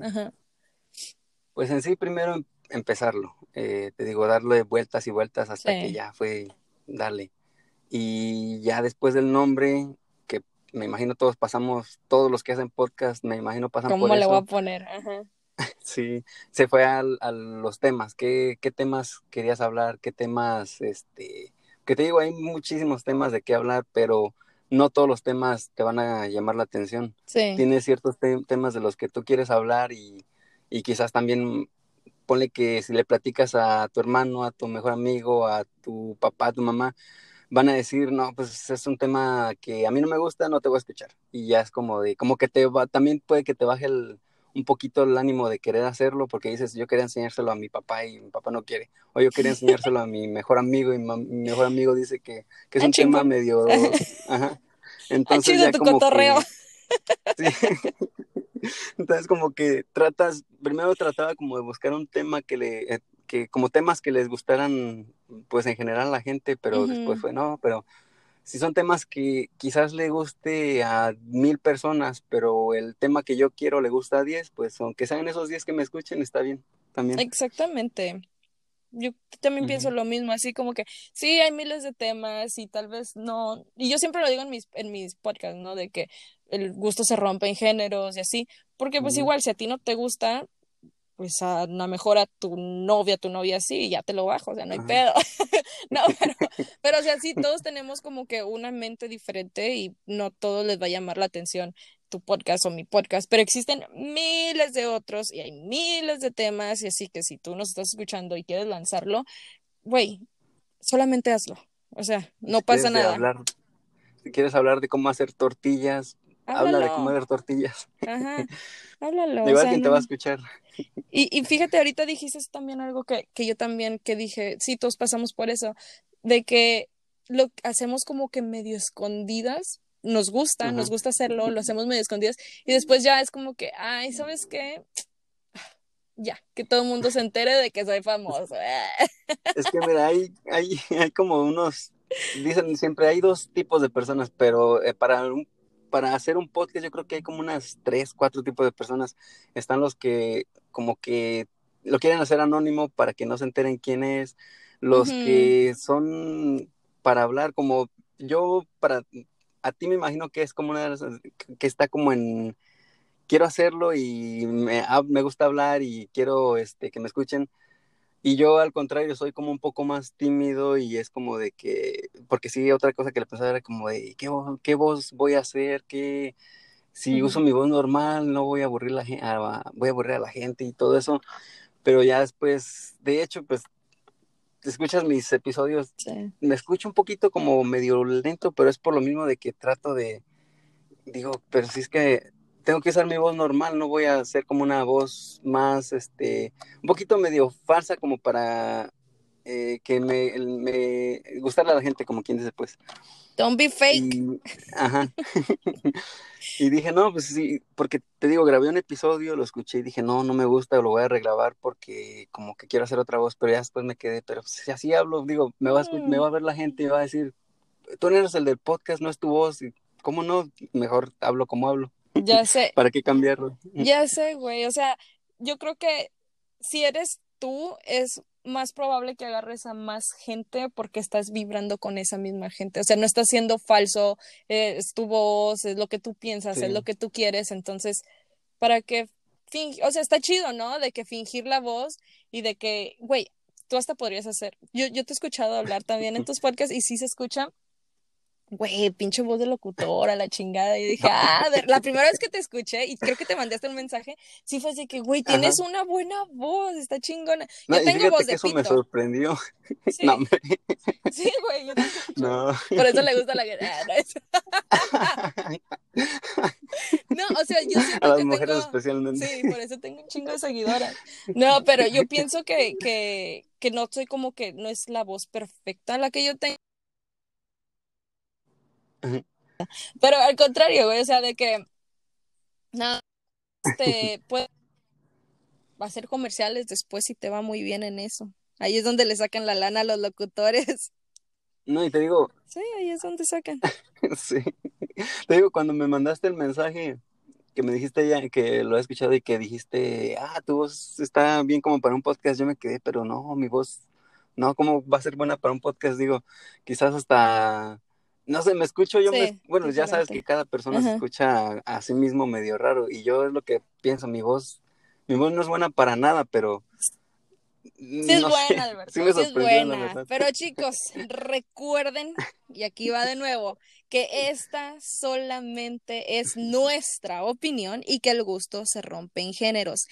Pues en sí, primero em, empezarlo, eh, te digo, darle vueltas y vueltas hasta que ya fue darle. Y ya después del nombre, que me imagino todos pasamos, todos los que hacen podcast, me imagino pasan por eso. ¿Cómo le voy a poner? Ajá. Sí, se fue a, los temas. ¿Qué, ¿Qué, temas querías hablar? ¿Qué temas, este, que te digo, hay muchísimos temas de qué hablar, pero no todos los temas te van a llamar la atención. Sí. Tienes ciertos temas de los que tú quieres hablar y, y quizás también ponle que si le platicas a tu hermano, a tu mejor amigo, a tu papá, a tu mamá, van a decir, no, pues es un tema que a mí no me gusta, no te voy a escuchar. Y ya es como de, como que te va, también puede que te baje el, un poquito el ánimo de querer hacerlo porque dices, yo quería enseñárselo a mi papá y mi papá no quiere, o yo quería enseñárselo a mi mejor amigo y mi mejor amigo dice que, que es ah, un tema medio... Ajá. Entonces ya tu como cotorreo. sí. Entonces como que tratas, primero trataba como de buscar un tema que le, eh, que como temas que les gustaran pues en general a la gente, pero después fue no, pero si son temas que quizás le guste a mil personas, pero el tema que yo quiero le gusta a diez, pues aunque sean esos diez que me escuchen, está bien también. Exactamente. Yo también pienso lo mismo, así como que sí, hay miles de temas y tal vez no, y yo siempre lo digo en mis, en mis podcasts, ¿no? De que el gusto se rompe en géneros y así, porque pues igual si a ti no te gusta, pues a lo mejor a tu novia, tu novia sí, ya te lo bajo, o sea, no hay pedo. no, pero, pero o sea, sí, todos tenemos como que una mente diferente y no todos les va a llamar la atención tu podcast o mi podcast, pero existen miles de otros y hay miles de temas y así que si tú nos estás escuchando y quieres lanzarlo, güey, solamente hazlo. O sea, no pasa nada. Hablar, si quieres hablar de cómo hacer tortillas, Habla de hacer tortillas. Ajá, háblalo. Igual quien te va a escuchar. Y, y fíjate, ahorita dijiste también algo que, que yo también, que dije, sí, todos pasamos por eso, de que lo hacemos como que medio escondidas, nos gusta, nos gusta hacerlo, lo hacemos medio escondidas, y después ya es como que, ay, ¿sabes qué? Ya, que todo el mundo se entere de que soy famoso. Es que mira, hay, hay, hay como unos, dicen siempre, hay dos tipos de personas, pero eh, para un para hacer un podcast yo creo que hay como unas tres, cuatro tipos de personas. Están los que como que lo quieren hacer anónimo para que no se enteren quién es, los que son para hablar como yo para a ti me imagino que es como una de las que está como en quiero hacerlo y me, me gusta hablar y quiero este que me escuchen y yo al contrario soy como un poco más tímido y es como de que porque sí otra cosa que le pensaba era como de qué, qué voz voy a hacer qué si uso mi voz normal no voy a aburrir la voy a aburrir a la gente y todo eso pero ya después de hecho pues escuchas mis episodios, me escucho un poquito como medio lento, pero es por lo mismo de que trato de, digo, pero si es que tengo que usar mi voz normal, no voy a hacer como una voz más, este, un poquito medio falsa como para eh, que me, me gustarle a la gente, como quien dice, pues. Don't be fake. ajá. y dije, no, pues sí, porque te digo, grabé un episodio, lo escuché y dije, no, no me gusta, lo voy a regrabar porque como que quiero hacer otra voz, pero ya después me quedé, pero si así hablo, digo, me va, a, me va a ver la gente y va a decir, tú no eres el del podcast, no es tu voz, y ¿cómo no? Mejor hablo como hablo. Ya sé. ¿Para qué cambiarlo? Ya sé, güey, o sea, yo creo que si eres tú, es más probable que agarres a más gente porque estás vibrando con esa misma gente. O sea, no estás siendo falso, eh, es tu voz, es lo que tú piensas, es lo que tú quieres. Entonces, para que o sea, está chido, ¿no? De que fingir la voz y de que, güey, tú hasta podrías hacer. Yo, yo te he escuchado hablar también en tus podcasts y sí se escucha güey, pinche voz de locutora, la chingada. Y dije, ah, la primera vez que te escuché, y creo que te mandaste un mensaje, sí fue así que, güey, tienes una buena voz, está chingona. Yo tengo voz de eso me sorprendió. Sí, no, sí güey, yo te no. Por eso le gusta la guerra. no, o sea, yo siento A las que mujeres tengo... especialmente. Sí, por eso tengo un chingo de seguidoras. No, pero yo pienso que, que, que no soy como que no es la voz perfecta la que yo tengo pero al contrario, güey, o sea, de que nada, este, puede hacer comerciales después si te va muy bien en eso. Ahí es donde le sacan la lana a los locutores. No, y te digo. Sí, ahí es donde sacan. sí. Te digo, cuando me mandaste el mensaje que me dijiste ya, que lo he escuchado y que dijiste, ah, tu voz está bien como para un podcast, yo me quedé, pero no, mi voz, no, ¿cómo va a ser buena para un podcast? Digo, quizás hasta no sé, me escucho yo, me, bueno, ya sabes que cada persona se escucha a, sí mismo medio raro y yo es lo que pienso, mi voz, mi voz no es buena para nada, pero... Sí es buena, verdad. Sí, es buena. Pero chicos, recuerden, y aquí va de nuevo, que esta solamente es nuestra opinión y que el gusto se rompe en géneros.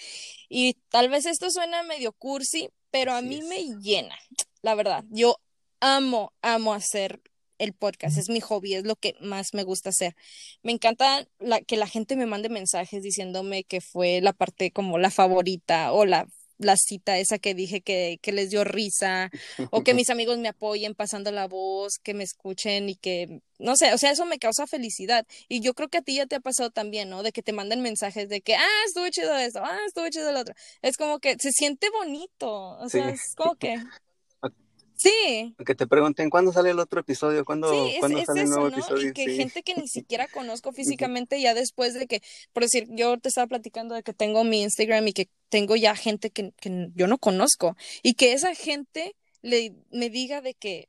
Y tal vez esto suena medio cursi, pero a mí me llena, la verdad. Yo amo, amo hacer el podcast, es mi hobby, es lo que más me gusta hacer. Me encanta la, que la gente me mande mensajes diciéndome que fue la parte como la favorita o la, la cita esa que dije que, que les dio risa o que mis amigos me apoyen pasando la voz, que me escuchen y que, no sé, o sea, eso me causa felicidad. Y yo creo que a ti ya te ha pasado también, ¿no? De que te manden mensajes de que, ah, estuvo chido esto, ah, estuvo chido lo otro. Es como que se siente bonito, o sea, es como que... Sí. Que te pregunten cuándo sale el otro episodio, cuándo, ¿cuándo sale el nuevo ¿no? episodio. Y que gente que ni siquiera conozco físicamente, ya después de que, por decir, yo te estaba platicando de que tengo mi Instagram y que tengo ya gente que, que yo no conozco. Y que esa gente le, me diga de que,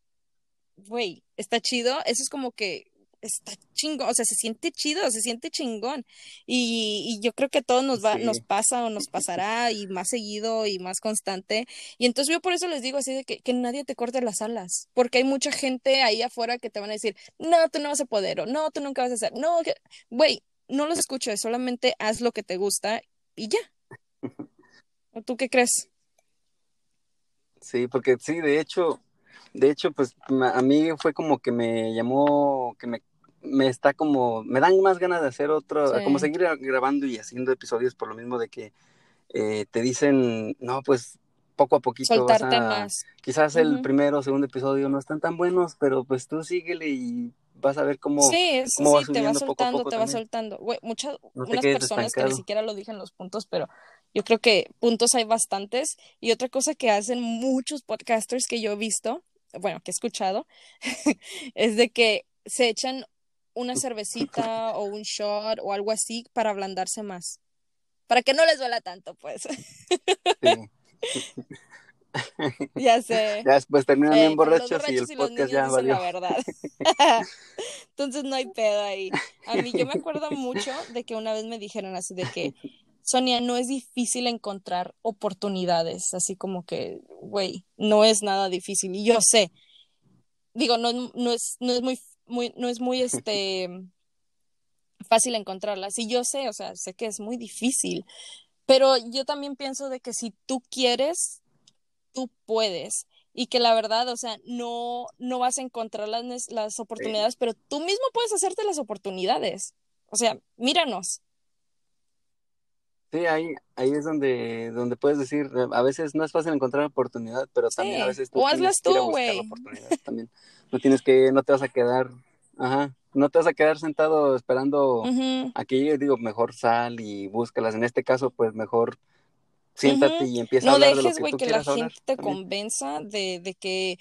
güey, está chido, eso es como que está chingón, o sea, se siente chido, se siente chingón. Y, yo creo que a todos nos va, nos pasa o nos pasará y más seguido y más constante. Y entonces yo por eso les digo así de que, que nadie te corte las alas, porque hay mucha gente ahí afuera que te van a decir, no, tú no vas a poder, o no, tú nunca vas a hacer, no, güey, no los escuches, solamente haz lo que te gusta y ya. ¿O tú qué crees? Sí, porque sí, de hecho, de hecho, pues a mí fue como que me llamó, que me me está como, me dan más ganas de hacer otro, como seguir grabando y haciendo episodios por lo mismo de que eh, te dicen, no, pues poco a poquito. Soltarte más. Quizás el primero o segundo episodio no están tan buenos, pero pues tú síguele y vas a ver cómo, sí, cómo sí, te va soltando, te va soltando. muchas, unas personas que ni siquiera lo dije en los puntos, pero yo creo que puntos hay bastantes. Y otra cosa que hacen muchos podcasters que yo he visto, bueno, que he escuchado, es de que se echan una cervecita o un shot o algo así para ablandarse más. Para que no les duela tanto, pues. Ya sé. Ya después terminan bien Eh, pero los borrachos y el borrachos y podcast ya valió. la verdad. Entonces no hay pedo ahí. A mí yo me acuerdo mucho de que una vez me dijeron así de que, Sonia, no es difícil encontrar oportunidades, así como que, güey, no es nada difícil. Y yo sé, digo, no, no es, no es muy, muy, no es muy este fácil encontrarlas. Y yo sé, o sea, sé que es muy difícil, pero yo también pienso de que si tú quieres, tú puedes. Y que la verdad, o sea, no, no vas a encontrar las, las oportunidades, pero tú mismo puedes hacerte las oportunidades. O sea, míranos. Sí, ahí, ahí es donde, donde puedes decir, a veces no es fácil encontrar oportunidad, pero también a veces tú O hazlas tú, güey. No tienes que, no te vas a quedar, ajá, no te vas a quedar sentado esperando Ujú, a que llegue, digo, mejor sal y búscalas. En este caso, pues mejor siéntate y empieza a No hablar de lo dejes, que güey, tú que la hablar gente te también. convenza de, de que,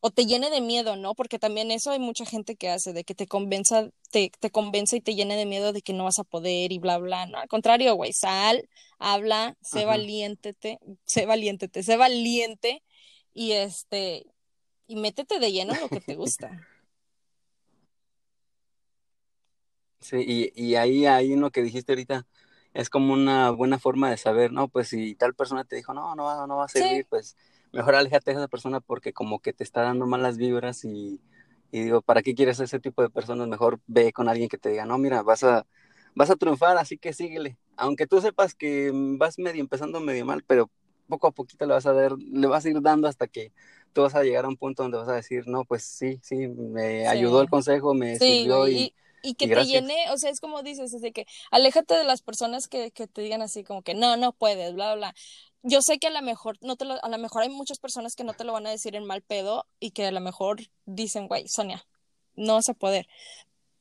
o te llene de miedo, ¿no? Porque también eso hay mucha gente que hace, de que te convenza, te, te convence y te llene de miedo de que no vas a poder y bla, bla, ¿no? Al contrario, güey, sal, habla, sé valiéntete, sé valiéntete, sé valiente y este, y métete de lleno en lo que te gusta. Sí, y, y ahí, ahí lo que dijiste ahorita es como una buena forma de saber, ¿no? Pues si tal persona te dijo, no, no va, no va a Sí, servir, pues mejor aléjate de esa persona porque como que te está dando malas vibras y, y digo, ¿para qué quieres ese tipo de personas? Mejor ve con alguien que te diga, no, mira, vas a, vas a triunfar, así que síguele. Aunque tú sepas que vas medio empezando medio mal, pero poco a poquito le vas a dar, le vas a ir dando hasta que tú vas a llegar a un punto donde vas a decir, no, pues sí, sí, me ayudó el sí. consejo, me Sí, sirvió y, y, y que y te llene, o sea, es como dices, es de que aléjate de las personas que, que te digan así como que no, no puedes, bla, bla, bla. Yo sé que a lo mejor no te lo, a lo mejor hay muchas personas que no te lo van a decir en mal pedo y que a lo mejor dicen, güey, Sonia, no vas a poder.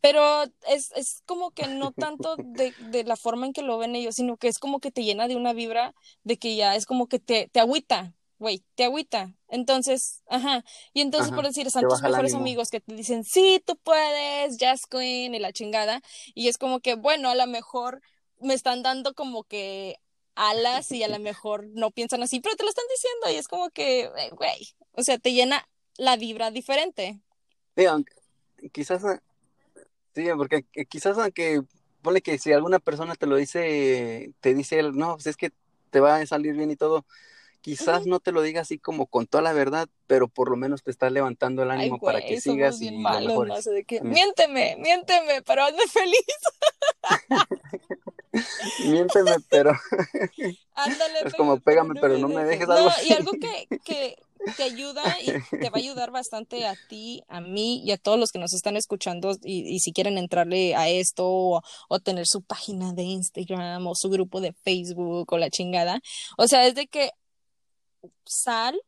Pero es, es como que no tanto de, de la forma en que lo ven ellos, sino que es como que te llena de una vibra de que ya es como que te, te agüita, güey, te agüita. Entonces, ajá. Y entonces, por decir, están tus mejores amigos que te dicen, sí, tú puedes, Jazz Queen y la chingada. Y es como que, bueno, a lo mejor me están dando como que alas y a lo mejor no piensan así, pero te lo están diciendo y es como que, eh, güey, o sea, te llena la vibra diferente. Sí, aunque, quizás, eh, sí, porque eh, quizás aunque, ponle que si alguna persona te lo dice, te dice, él, no, pues es que te va a salir bien y todo, quizás no te lo diga así como con toda la verdad, pero por lo menos te está levantando el Ay, ánimo para que sigas bien y lo malos, ¿no? de que, también. miénteme, miénteme, pero hazme feliz. Miénteme, pero Ándale, es como pégame, pero no me no dejes. dejes No, algo y algo que, que te ayuda y te va a ayudar bastante a ti, a mí y a todos los que nos están escuchando y, y si quieren entrarle a esto o, o tener su página de Instagram o su grupo de Facebook o la chingada. O sea, es de que sal,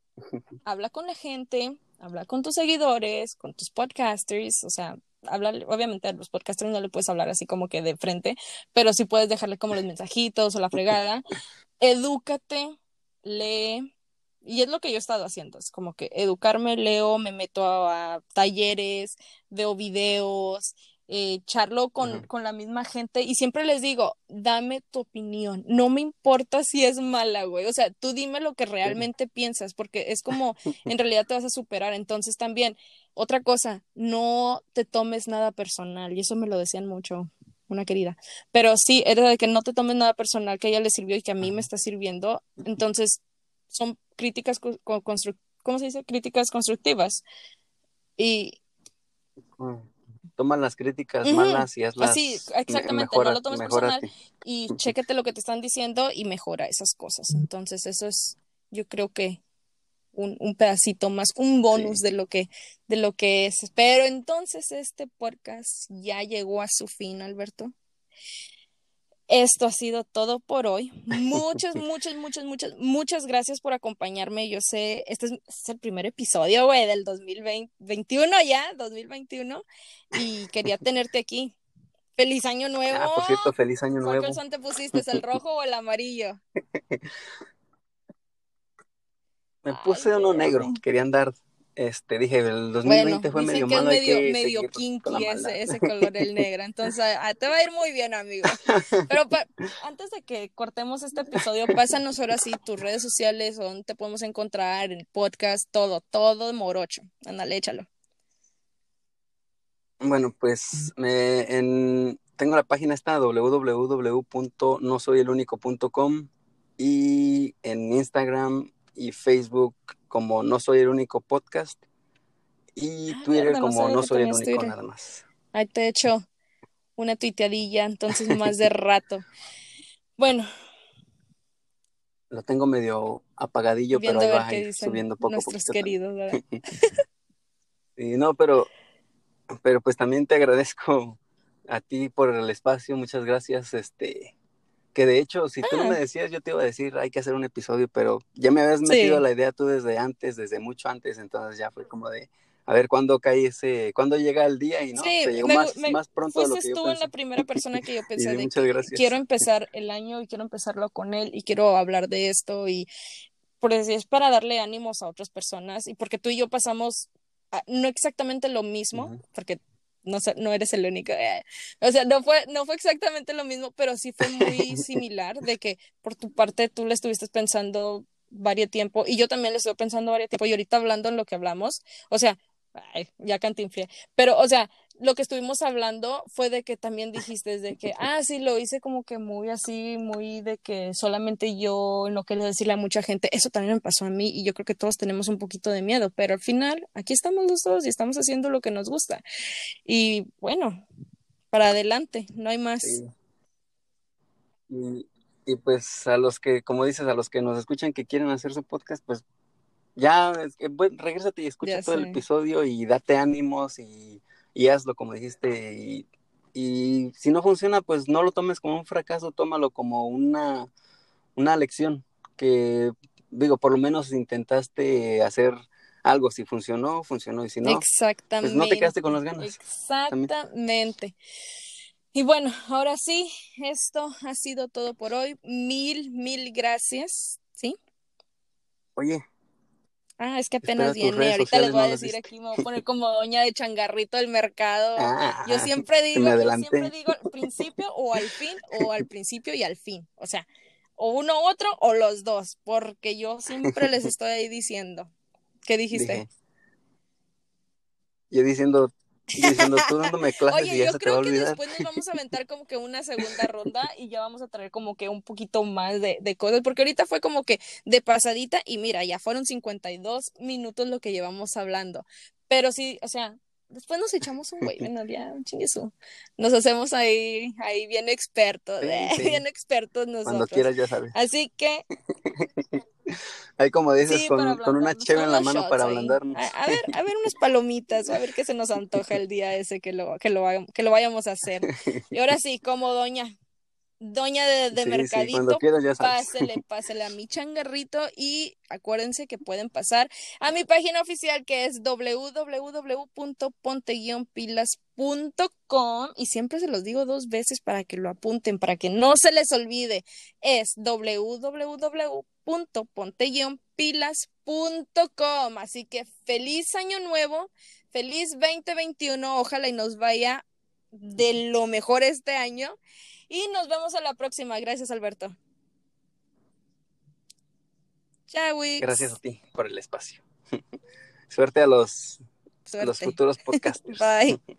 habla con la gente, habla con tus seguidores, con tus podcasters, o sea, habla, obviamente a los podcasters no le puedes hablar así como que de frente, pero sí puedes dejarle como los mensajitos o la fregada. Edúcate, lee. Y es lo que yo he estado haciendo, es como que educarme, leo, me meto a, a talleres, veo videos, eh, charlo con, con la misma gente y siempre les digo, dame tu opinión, no me importa si es mala, güey, o sea, tú dime lo que Sí. realmente piensas, porque es como, en realidad te vas a superar, entonces también, otra cosa, no te tomes nada personal, y eso me lo decían mucho, una querida, pero sí, era de que no te tomes nada personal que a ella le sirvió y que a mí me está sirviendo, entonces son críticas, co- co- constru- ¿cómo se dice? Críticas constructivas, y. Toma las críticas malas y Así, hazlas, me- exactamente, no lo tomes personal y chéquete lo que te están diciendo y mejora esas cosas. Entonces, eso es, yo creo que un, un pedacito más, un bonus Sí. de lo que, de lo que es. Pero entonces este podcast ya llegó a su fin, Alberto. Esto ha sido todo por hoy. Muchas, muchas, muchas, muchas, muchas gracias por acompañarme. Yo sé, este es, este es el primer episodio, güey, del 2021 ya, 2021, y quería tenerte aquí. Feliz año nuevo. Ah, por cierto, feliz año ¿Cuál nuevo. calzón te pusiste? ¿Es el rojo o el amarillo? Me Ay, puse uno negro, quería andar este, dije, el 2020 fue medio que malo. Es medio, medio kinky ese, ese, color, el negro. Entonces, ah, te va a ir muy bien, amigo. Pero antes de que cortemos este episodio, pásanos ahora sí tus redes sociales, donde te podemos encontrar, el podcast, todo, todo morocho. Ándale, échalo. Bueno, pues me, en, tengo la página esta www.nosoyelunico.com y en Instagram y Facebook como No Soy el Único Podcast y ah, Twitter como No Soy el Único nada más. Ahí te he hecho una tuiteadilla, entonces más de rato. Bueno. Lo tengo medio apagadillo, pero ahí va subiendo poco nuestros queridos, ¿verdad? sí, no, pero, pero pues también te agradezco a ti por el espacio, muchas gracias, este, que de hecho, si tú no me ah. decías, yo te iba a decir, hay que hacer un episodio, pero ya me habías metido la idea tú desde antes, desde mucho antes, entonces ya fue como de, a ver cuándo cae ese, cuándo llega el día y no, se llegó más, más, pronto de lo que yo tú en la primera persona que yo pensé de, que quiero empezar el año y quiero empezarlo con él y quiero hablar de esto y por decir, es para darle ánimos a otras personas y porque tú y yo pasamos no exactamente lo mismo, porque no, no eres el único. Eh, o sea, no fue, no fue exactamente lo mismo, pero sí fue muy similar de que por tu parte tú le estuviste pensando varios tiempo y yo también le estuve pensando varios tiempo y ahorita hablando en lo que hablamos, o sea, ay, ya cantinflé, pero o sea, lo que estuvimos hablando fue de que también dijiste de que, ah, sí, lo hice como que muy así, muy de que solamente yo no quiero decirle a mucha gente, eso también me pasó a mí y yo creo que todos tenemos un poquito de miedo, pero al final aquí estamos los dos y estamos haciendo lo que nos gusta. Y bueno, para adelante, no hay más. Y, y, pues a los que, como dices, a los que nos escuchan que quieren hacer su podcast, pues ya, es que, bueno, regrésate y escucha todo el episodio y date ánimos y y hazlo como dijiste. Y, si no funciona, pues no lo tomes como un fracaso, tómalo como una, una lección que, digo, por lo menos intentaste hacer algo. Si funcionó, funcionó. Y si no, pues no te quedaste con las ganas. Exactamente. Y bueno, ahora sí, esto ha sido todo por hoy. Mil, mil gracias. ¿Sí? Oye, Ah, es que apenas viene. Ahorita les voy a decir aquí, me voy a poner como doña de changarrito del mercado. yo siempre digo, yo siempre digo al principio o al fin, o al principio y al fin. O sea, o uno u otro o los dos, porque yo siempre les estoy ahí diciendo. ¿Qué dijiste? Yo diciendo diciendo tú dándome clases Oye, y ya yo se creo te va a olvidar. que después nos vamos a aventar como que una segunda ronda y ya vamos a traer como que un poquito más de, de, cosas, porque ahorita fue como que de pasadita y mira, ya fueron 52 minutos lo que llevamos hablando. Pero sí, o sea, después nos echamos un güey, bueno, ya, chingueso. Nos hacemos ahí, ahí bien expertos, bien expertos nosotros. Cuando quieras, ya sabes. Así que. Ahí como dices, con, una cheve en la mano para ablandarnos. A, ver, a ver unas palomitas, a ver qué se nos antoja el día ese que lo, que lo, que lo vayamos a hacer. Y ahora sí, como doña, doña de, mercadito, pásele, pásele a mi changarrito y acuérdense que pueden pasar a mi página oficial que es www.ponte-pilas.com y siempre se los digo dos veces para que lo apunten, para que no se les olvide, es www.ponte-pilas.com, así que feliz año nuevo, feliz 2021, ojalá y nos vaya de lo mejor este año y nos vemos a la próxima. Gracias, Alberto. Chao, Gracias a ti por el espacio. Suerte a los, los futuros podcasters. Bye.